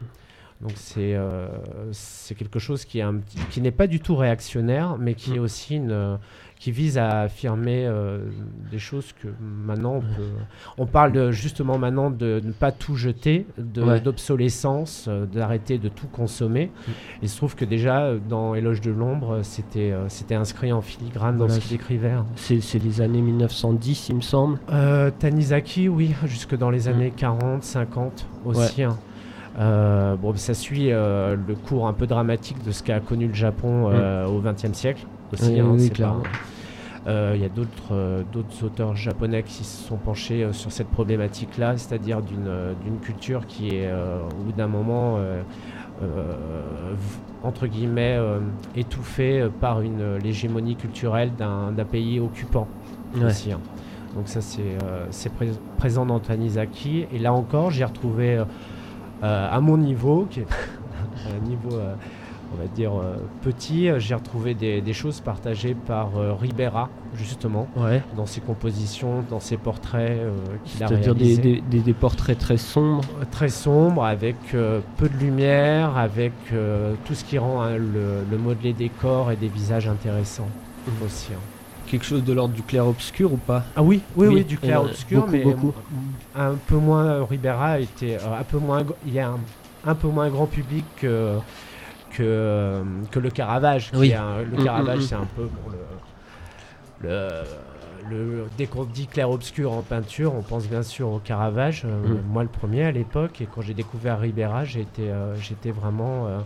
Donc c'est euh, quelque chose qui, est un petit- qui n'est pas du tout réactionnaire, mais qui Mm. est aussi une, qui vise à affirmer euh, des choses que maintenant on peut. On parle de- justement maintenant de ne pas tout jeter, Ouais. d'obsolescence, euh, d'arrêter de tout consommer. Il se trouve que déjà euh, dans Éloge de l'ombre, c'était c'était inscrit en filigrane dans Voilà, ce qu'il écrivait. hein. C'est les années 1910, il me semble. Tanizaki, oui, jusque dans les Mm. années 40, 50 aussi. hein. Euh, bon, ça suit euh, le cours un peu dramatique de ce qu'a connu le Japon euh, au XXe siècle aussi. Oui, hein, oui, clairement. Euh, Il y a d'autres euh, auteurs japonais qui se sont penchés euh, sur cette problématique-là, c'est-à-dire d'une euh, d'une culture qui est, au bout d'un moment, entre guillemets, étouffée par une l'hégémonie culturelle d'un pays occupant Ouais. aussi. hein. Donc ça c'est c'est pré- présent dans Tanizaki et là encore j'ai retrouvé à mon niveau, qui est un niveau on va dire euh, petit, j'ai retrouvé des, des choses partagées par euh, Ribera justement Ouais. dans ses compositions, dans ses portraits euh, qu'il a C'est-à-dire des, portraits très sombres. très sombre, avec peu de lumière, avec tout ce qui rend hein, le, le modelé des corps et des visages intéressants Mhm. aussi. hein. Quelque chose de l'ordre du clair-obscur ou pas? Ah oui, oui, Oui, oui, du clair obscur, beaucoup, mais beaucoup. un peu moins. Ribera était un peu moins. Il y a un, un peu moins grand public que que, euh, que le Caravage. Oui. un- le Mm, Caravage, mm, mm. c'est un peu bon, le, le, le- dès qu'on dit clair obscur en peinture, on pense bien sûr au Caravage. euh, Mm. Moi, le premier à l'époque, et quand j'ai découvert Ribera, euh, j'étais vraiment euh,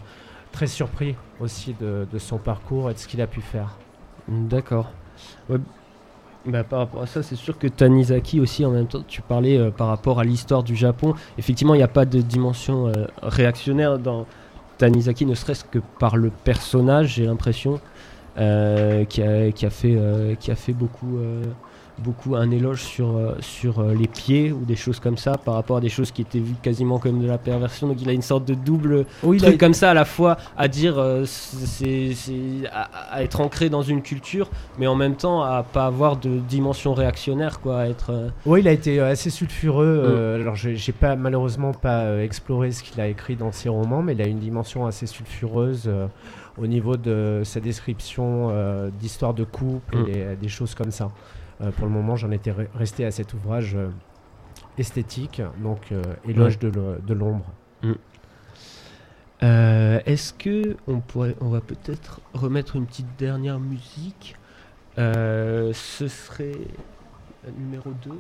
très surpris aussi de, de son parcours et de ce qu'il a pu faire. D'accord. Ouais. Bah, par rapport à ça, c'est sûr que Tanizaki aussi, en même temps, tu parlais par rapport à l'histoire du Japon. Effectivement, il n'y a pas de dimension réactionnaire dans Tanizaki, ne serait-ce que par le personnage, j'ai l'impression, euh, qui, a, qui, a fait, euh, beaucoup, euh, beaucoup un éloge sur, euh, sur euh, les pieds ou des choses comme ça, par rapport à des choses qui étaient vues quasiment comme de la perversion. Donc il a une sorte de double Oui, truc comme ça à la fois à dire euh, c'est à, à être ancré dans une culture mais en même temps à pas avoir de dimension réactionnaire quoi à être Oui, il a été assez sulfureux. Mm. alors, j'ai pas malheureusement pas exploré ce qu'il a écrit dans ses romans, mais il a une dimension assez sulfureuse au niveau de sa description d'histoire de couple Mm. et des, des choses comme ça. Euh, pour le moment, j'en étais re- resté à cet ouvrage euh, esthétique, donc euh, éloge de l'ombre. Euh, est-ce que on pourrait on va peut-être remettre une petite dernière musique? Euh, ce serait la numéro 2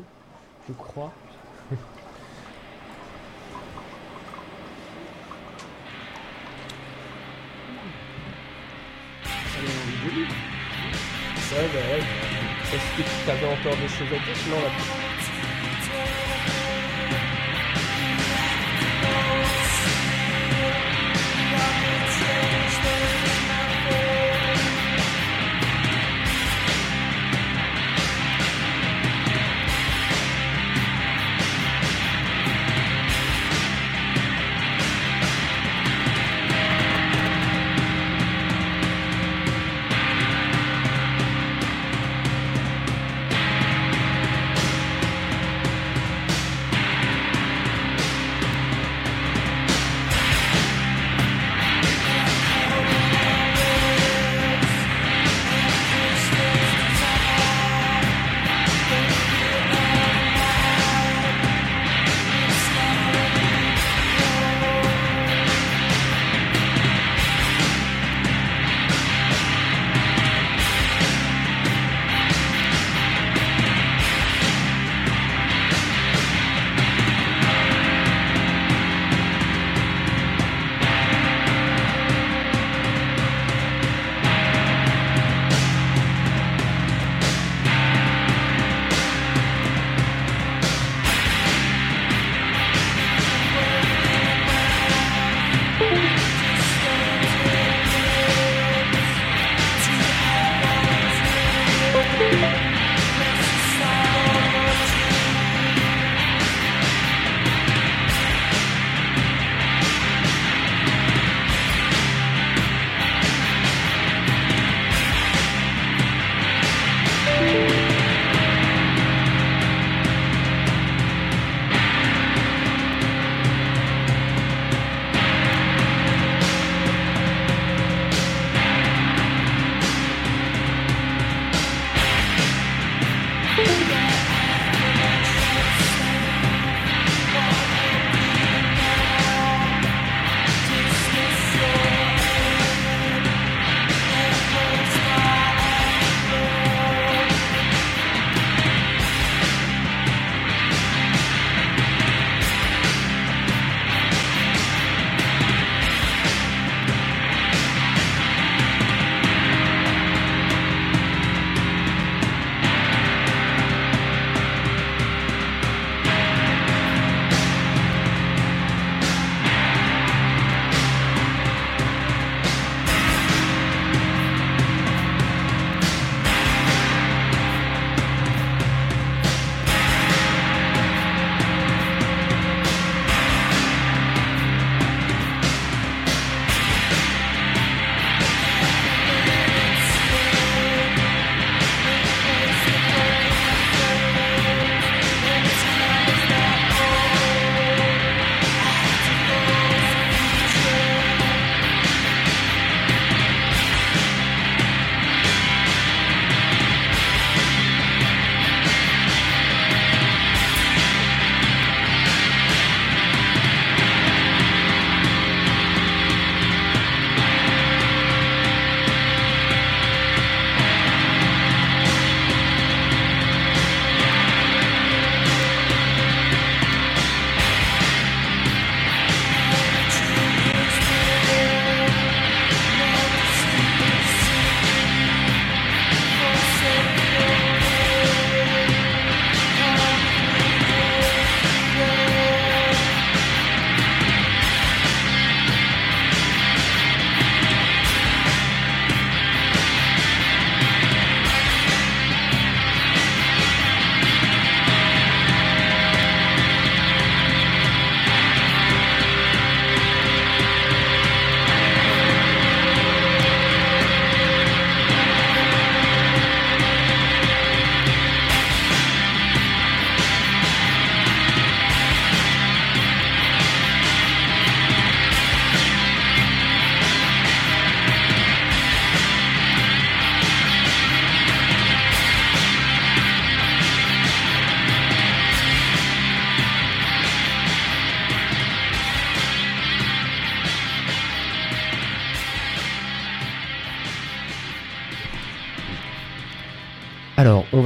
je crois Est-ce que tu avais encore des choses à dire? Non, là. Alors,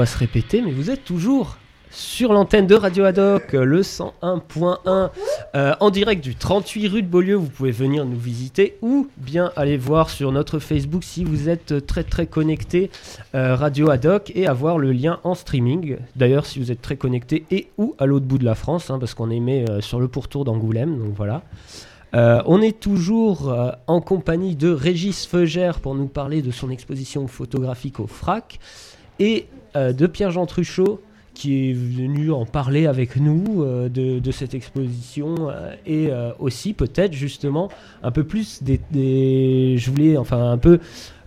va se répéter, mais vous êtes toujours sur l'antenne de Radio Haddock, le 101.1 euh, en direct du 38 rue de Beaulieu. Vous pouvez venir nous visiter ou bien aller voir sur notre Facebook si vous êtes très très connecté euh, Radio Adoc et avoir le lien en streaming. D'ailleurs, si vous êtes très connecté et ou à l'autre bout de la France, hein, parce qu'on émet euh, sur le pourtour d'Angoulême, donc voilà. Euh, on est toujours euh, en compagnie de Régis Feugère pour nous parler de son exposition photographique au FRAC et euh, de Pierre-Jean Truchot qui est venu en parler avec nous euh, de, de cette exposition euh, et euh, aussi peut-être justement un peu plus des, des- je voulais enfin un peu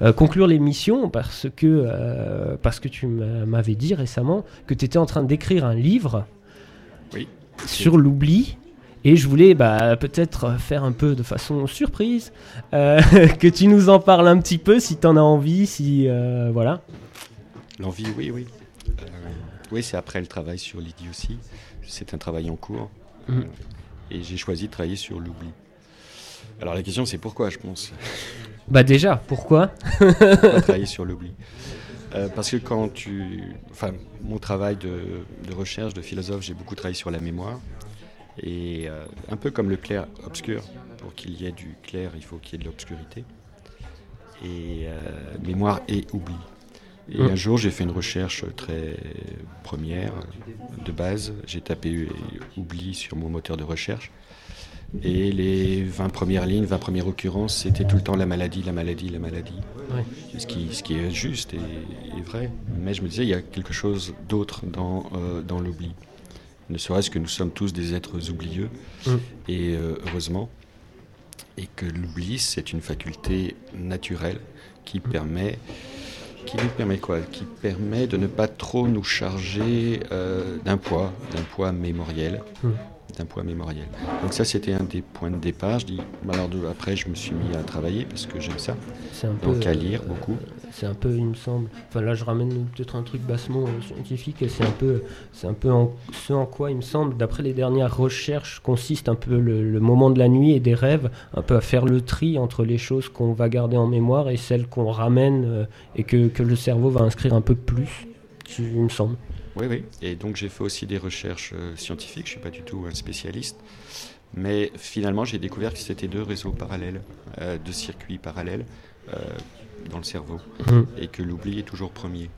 euh, conclure l'émission parce que euh, parce que tu m'a- m'avais dit récemment que tu étais en train d'écrire un livre Oui. sur l'oubli et je voulais bah, peut-être faire un peu de façon surprise euh, que tu nous en parles un petit peu si tu en as envie si euh, voilà L'envie, oui, oui. Euh, oui, c'est après le travail sur l'idiotie. C'est un travail en cours. Mhm. Euh, et j'ai choisi de travailler sur l'oubli. Alors la question, c'est pourquoi, je pense, bah déjà pourquoi? Pourquoi travailler sur l'oubli? Euh, Parce que quand tu... Enfin, mon travail de, de recherche, de philosophe, j'ai beaucoup travaillé sur la mémoire. Et euh, un peu comme le clair obscur, pour qu'il y ait du clair, il faut qu'il y ait de l'obscurité. Et euh, mémoire et oubli. Et Mm. un jour, j'ai fait une recherche très première, de base. J'ai tapé oubli sur mon moteur de recherche. Et les 20 premières lignes, 20 premières occurrences, c'était tout le temps la maladie, la maladie, la maladie. Ouais. Ce, qui, ce qui est juste et, et vrai. Mais je me disais, il y a quelque chose d'autre dans, euh, dans l'oubli. Ne serait-ce que nous sommes tous des êtres oublieux, Mm. et euh, heureusement. Et que l'oubli, c'est une faculté naturelle qui permet qui nous permet quoi? Qui permet de ne pas trop nous charger euh, d'un poids, d'un poids mémoriel. Hmm. D'un poids mémoriel. Donc ça, c'était un des points de départ. Je dis, bah alors de- après, je me suis mis à travailler parce que j'aime ça. c'est un peu Donc à euh, lire beaucoup. C'est un peu, il me semble. Enfin là, je ramène peut-être un truc bassement euh, scientifique. C'est un peu, c'est un peu en- ce en quoi il me semble, d'après les dernières recherches, consiste un peu le, le moment de la nuit et des rêves, un peu à faire le tri entre les choses qu'on va garder en mémoire et celles qu'on ramène euh, et que, que le cerveau va inscrire un peu plus. Il me semble. Oui, oui. Et donc j'ai fait aussi des recherches euh, scientifiques. Je suis pas du tout un spécialiste. Mais finalement, j'ai découvert que c'était deux réseaux parallèles, euh, deux circuits parallèles euh, dans le cerveau. Et que l'oubli est toujours premier.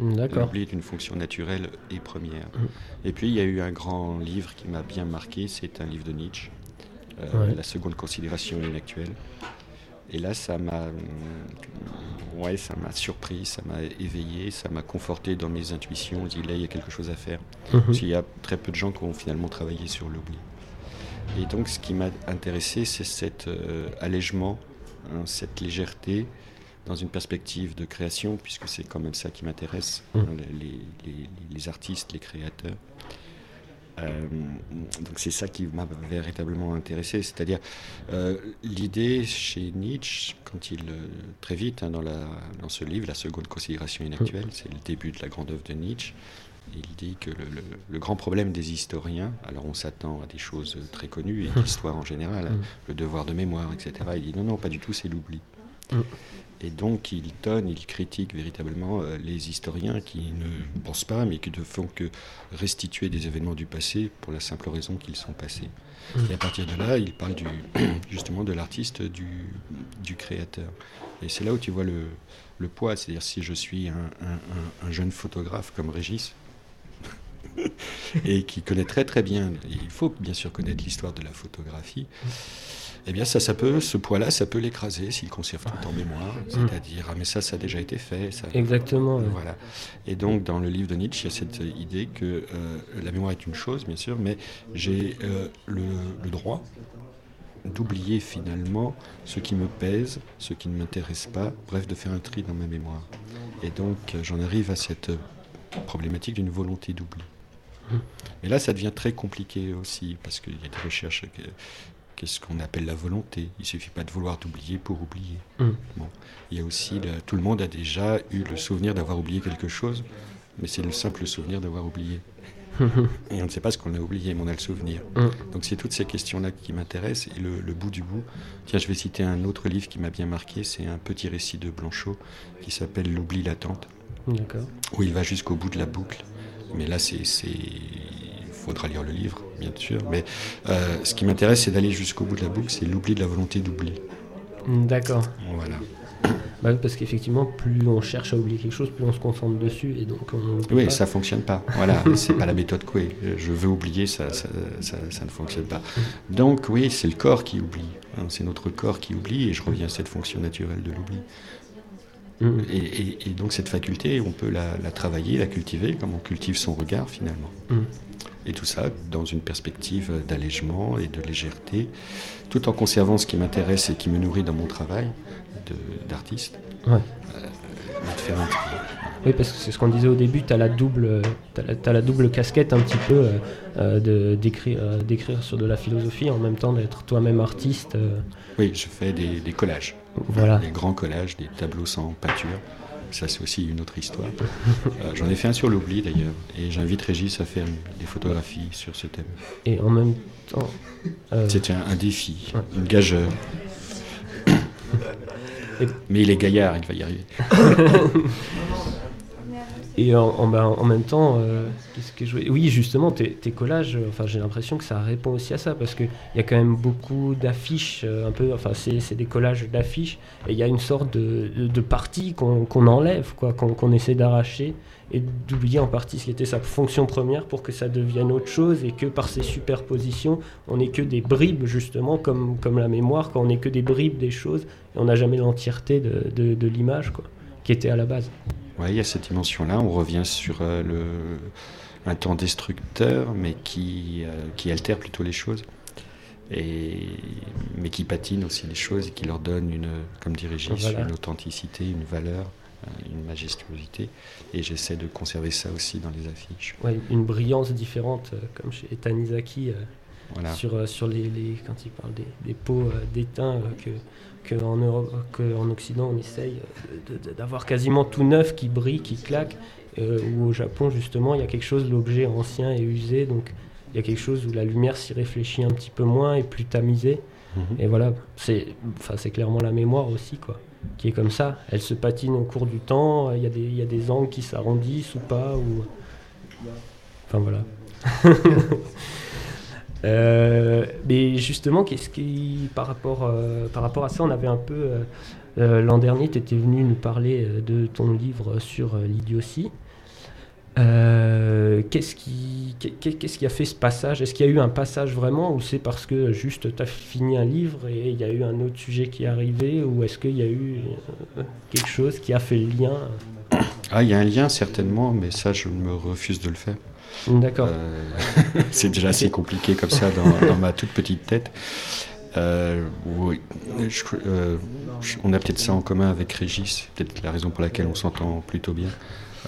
D'accord. L'oubli est une fonction naturelle et première. Mm. Et puis il y a eu un grand livre qui m'a bien marqué, c'est un livre de Nietzsche, euh, Ouais. La seconde considération inactuelle. Et là, ça m'a, ouais, ça m'a surpris, ça m'a éveillé, ça m'a conforté dans mes intuitions. Je dis là, il y a quelque chose à faire. Mhm. Parce qu'il y a très peu de gens qui ont finalement travaillé sur l'oubli. Et donc, ce qui m'a intéressé, c'est cet euh, allègement, hein, cette légèreté dans une perspective de création, puisque c'est quand même ça qui m'intéresse, Mm. hein, les, les- les artistes, les créateurs. Euh, donc c'est ça qui m'a véritablement intéressé, c'est-à-dire euh, l'idée chez Nietzsche, quand il euh, très vite hein, dans, la, dans ce livre, la seconde considération inactuelle, c'est le début de la grande œuvre de Nietzsche. Il dit que le, le- le grand problème des historiens, alors on s'attend à des choses très connues et l'histoire en général, Mm. le devoir de mémoire, etc. Il dit non, non, pas du tout, c'est l'oubli. Mm. Et donc il donne, il critique véritablement euh, les historiens qui ne pensent pas, mais qui ne font que restituer des événements du passé pour la simple raison qu'ils sont passés. Mm. Et à partir de là, il parle du, justement de l'artiste, du, du créateur. Et c'est là où tu vois le, le poids, c'est-à-dire si je suis un, un- un- un jeune photographe comme Régis, et qui connaît très très bien, il faut bien sûr connaître l'histoire de la photographie, eh bien ça, ça peut, ce poids-là, ça peut l'écraser s'il conserve tout en mémoire, c'est-à-dire, ah mais ça, ça a déjà été fait, ça, Exactement. voilà. Et donc, dans le livre de Nietzsche, il y a cette idée que euh, la mémoire est une chose, bien sûr, mais j'ai euh, le, le droit d'oublier finalement ce qui me pèse, ce qui ne m'intéresse pas, bref, de faire un tri dans ma mémoire. Et donc, j'en arrive à cette problématique d'une volonté d'oubli. Et là, ça devient très compliqué aussi, parce qu'il y a des recherches. Que- Qu'est-ce qu'on appelle la volonté Il suffit pas de vouloir d'oublier pour oublier. Mm. Bon. Il y a aussi, le- tout le monde a déjà eu le souvenir d'avoir oublié quelque chose, mais c'est le simple souvenir d'avoir oublié. Et on ne sait pas ce qu'on a oublié, mais on a le souvenir. Mm. Donc c'est toutes ces questions-là qui m'intéressent. Et le, le bout du bout, tiens, je vais citer un autre livre qui m'a bien marqué, c'est un petit récit de Blanchot qui s'appelle L'oubli latente, où il va jusqu'au bout de la boucle. Mais là, c'est- il faudra lire le livre. Bien sûr. Mais euh, ce qui m'intéresse, c'est d'aller jusqu'au bout de la boucle, c'est l'oubli de la volonté d'oubli. Mm, D'accord. Voilà. Bah, parce qu'effectivement, plus on cherche à oublier quelque chose, plus on se concentre dessus. Et donc on Oui, pas. ça fonctionne pas. Voilà, c'est pas la méthode Coué. Je veux oublier, ça, ça, ça, ça ne fonctionne pas. Donc oui, c'est le corps qui oublie. hein, c'est notre corps qui oublie, et je reviens à cette fonction naturelle de l'oubli. Mm. Et, et- et donc cette faculté, on peut la, la travailler, la cultiver, comme on cultive son regard finalement. Mm. Et tout ça dans une perspective d'allègement et de légèreté, tout en conservant ce qui m'intéresse et qui me nourrit dans mon travail d'artiste. Ouais. Euh. Oui, parce que c'est ce qu'on disait au début, tu as la double, la, la double casquette un petit peu euh, euh, d'écrire, euh, sur de la philosophie en même temps d'être toi-même artiste. Oui, je fais des, des collages. voilà. Des grands collages, des tableaux sans peinture. Ça, c'est aussi une autre histoire. Euh, J'en ai fait un sur l'oubli d'ailleurs. Et j'invite Régis à faire des photographies sur ce thème. Et en même temps. euh, C'était un, un défi, Ouais. une gageure. Et- Mais il est gaillard, il va y arriver. Et en, en- ben, en même temps, euh, qu'est-ce que je Oui, justement, tes, collages, euh, enfin, j'ai l'impression que ça répond aussi à ça, parce qu'il y a quand même beaucoup d'affiches, euh, un peu, enfin, c'est des collages d'affiches, et il y a une sorte de, partie qu'on enlève, quoi, qu'on essaie d'arracher, et d'oublier en partie ce qui était sa fonction première pour que ça devienne autre chose, et que par ces superpositions, on n'est que des bribes, justement, comme, la mémoire, quand on n'est que des bribes des choses, et on n'a jamais l'entièreté de, de l'image, quoi, qui était à la base. Ouais, il y a cette dimension-là. On revient sur euh, le, un temps destructeur, mais qui, euh, qui altère plutôt les choses. Et, mais qui patine aussi les choses et qui leur donne, une, comme dit Régis, Voilà. une authenticité, une valeur, euh, une majestuosité. Et j'essaie de conserver ça aussi dans les affiches. Ouais, une brillance différente, comme chez Tanizaki, Voilà. sur, sur les, les- quand il parle des, des pots d'étain, que, que en Europe, que en Occident, on essaye euh, d'avoir quasiment tout neuf qui brille, qui claque, euh, ou au Japon, justement, il y a quelque chose, l'objet ancien et usé, donc il y a quelque chose où la lumière s'y réfléchit un petit peu moins et plus tamisée. Mhm. Et voilà, c'est enfin, c'est clairement la mémoire aussi, quoi, qui est comme ça. Elle se patine au cours du temps, il y, a des- il y a des angles qui s'arrondissent ou pas. Ou... Enfin voilà. Euh, mais justement, qu'est-ce qui, par rapport, euh, par rapport à ça, on avait un peu. euh, L'an dernier, tu étais venu nous parler de ton livre sur l'idiotie. Qu'est-ce qui, qu'est- qu'est-ce qui a fait ce passage? Est-ce qu'il y a eu un passage vraiment ou c'est parce que juste tu as fini un livre et il y a eu un autre sujet qui est arrivé ou est-ce qu'il y a eu quelque chose qui a fait le lien? Ah, il y a un lien certainement, mais ça, je me refuse de le faire. D'accord. Euh, c'est déjà assez compliqué comme ça dans, dans ma toute petite tête. Euh, oui, je- euh, je- on a peut-être ça en commun avec Régis, c'est peut-être la raison pour laquelle on s'entend plutôt bien.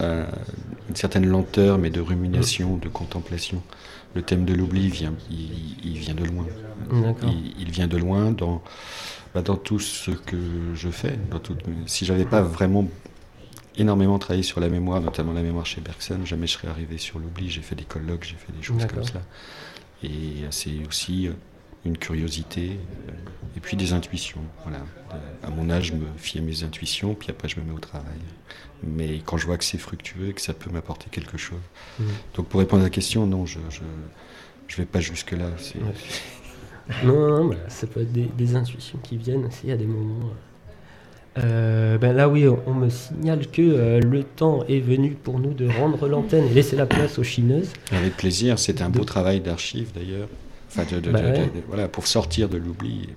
Euh, une certaine lenteur, mais de rumination, de contemplation. Le thème de l'oubli vient, il, il vient de loin. Il vient de loin dans, bah, dans tout ce que je fais. Dans tout, si j'avais pas vraiment énormément travaillé sur la mémoire, notamment la mémoire chez Bergson, jamais je serais arrivé sur l'oubli. J'ai fait des colloques, j'ai fait des choses comme cela. Et euh, c'est aussi euh, une curiosité euh, et puis des intuitions. Voilà. À mon âge, je me fie à mes intuitions, puis après je me mets au travail. Mais quand je vois que c'est fructueux et que ça peut m'apporter quelque chose. Mhm. Donc pour répondre à la question, non, je je, je vais pas jusque là. C'est- Ouais. Non, non, bah, ça peut être des, des intuitions qui viennent aussi à des moments. Euh, ben là, oui, on, me signale que euh, le temps est venu pour nous de rendre l'antenne et laisser la place aux chineuses. Avec plaisir, c'est un De- beau travail d'archive d'ailleurs. Enfin, de, de- Bah de- de- ouais. de- voilà, pour sortir de l'oubli.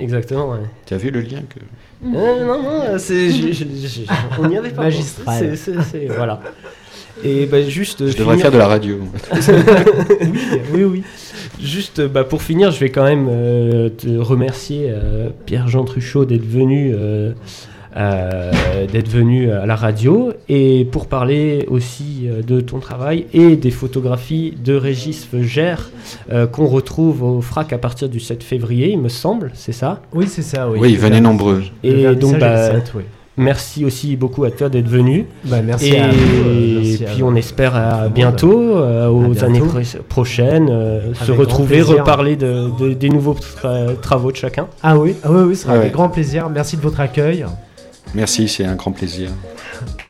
Exactement, ouais. tu as vu le lien que Euh, non, non, c'est, je- je- je- on n'y avait pas Magistral. C'est- voilà. Et ben juste. je devrais faire de la radio. oui, oui, oui. Juste bah, pour finir, je vais quand même euh, te remercier, euh, Pierre-Jean Truchot, d'être venu, euh, euh, d'être venu à la radio et pour parler aussi euh, de ton travail et des photographies de Régis euh, qu'on retrouve au FRAC à partir du 7 février, il me semble, c'est ça? Oui, c'est ça. Oui, Oui, venez nombreux. Et donc, vernissage est bah, le 7, oui. Merci aussi beaucoup à toi d'être venu. Bah, merci et à vous. euh, merci puis on espère à bientôt, euh, aux bientôt. années pro- prochaines, euh, se retrouver, reparler de, de- des nouveaux tra- travaux de chacun. Ah oui, ah oui, oui, ce sera Ah avec grand plaisir. Merci de votre accueil. Merci, c'est un grand plaisir.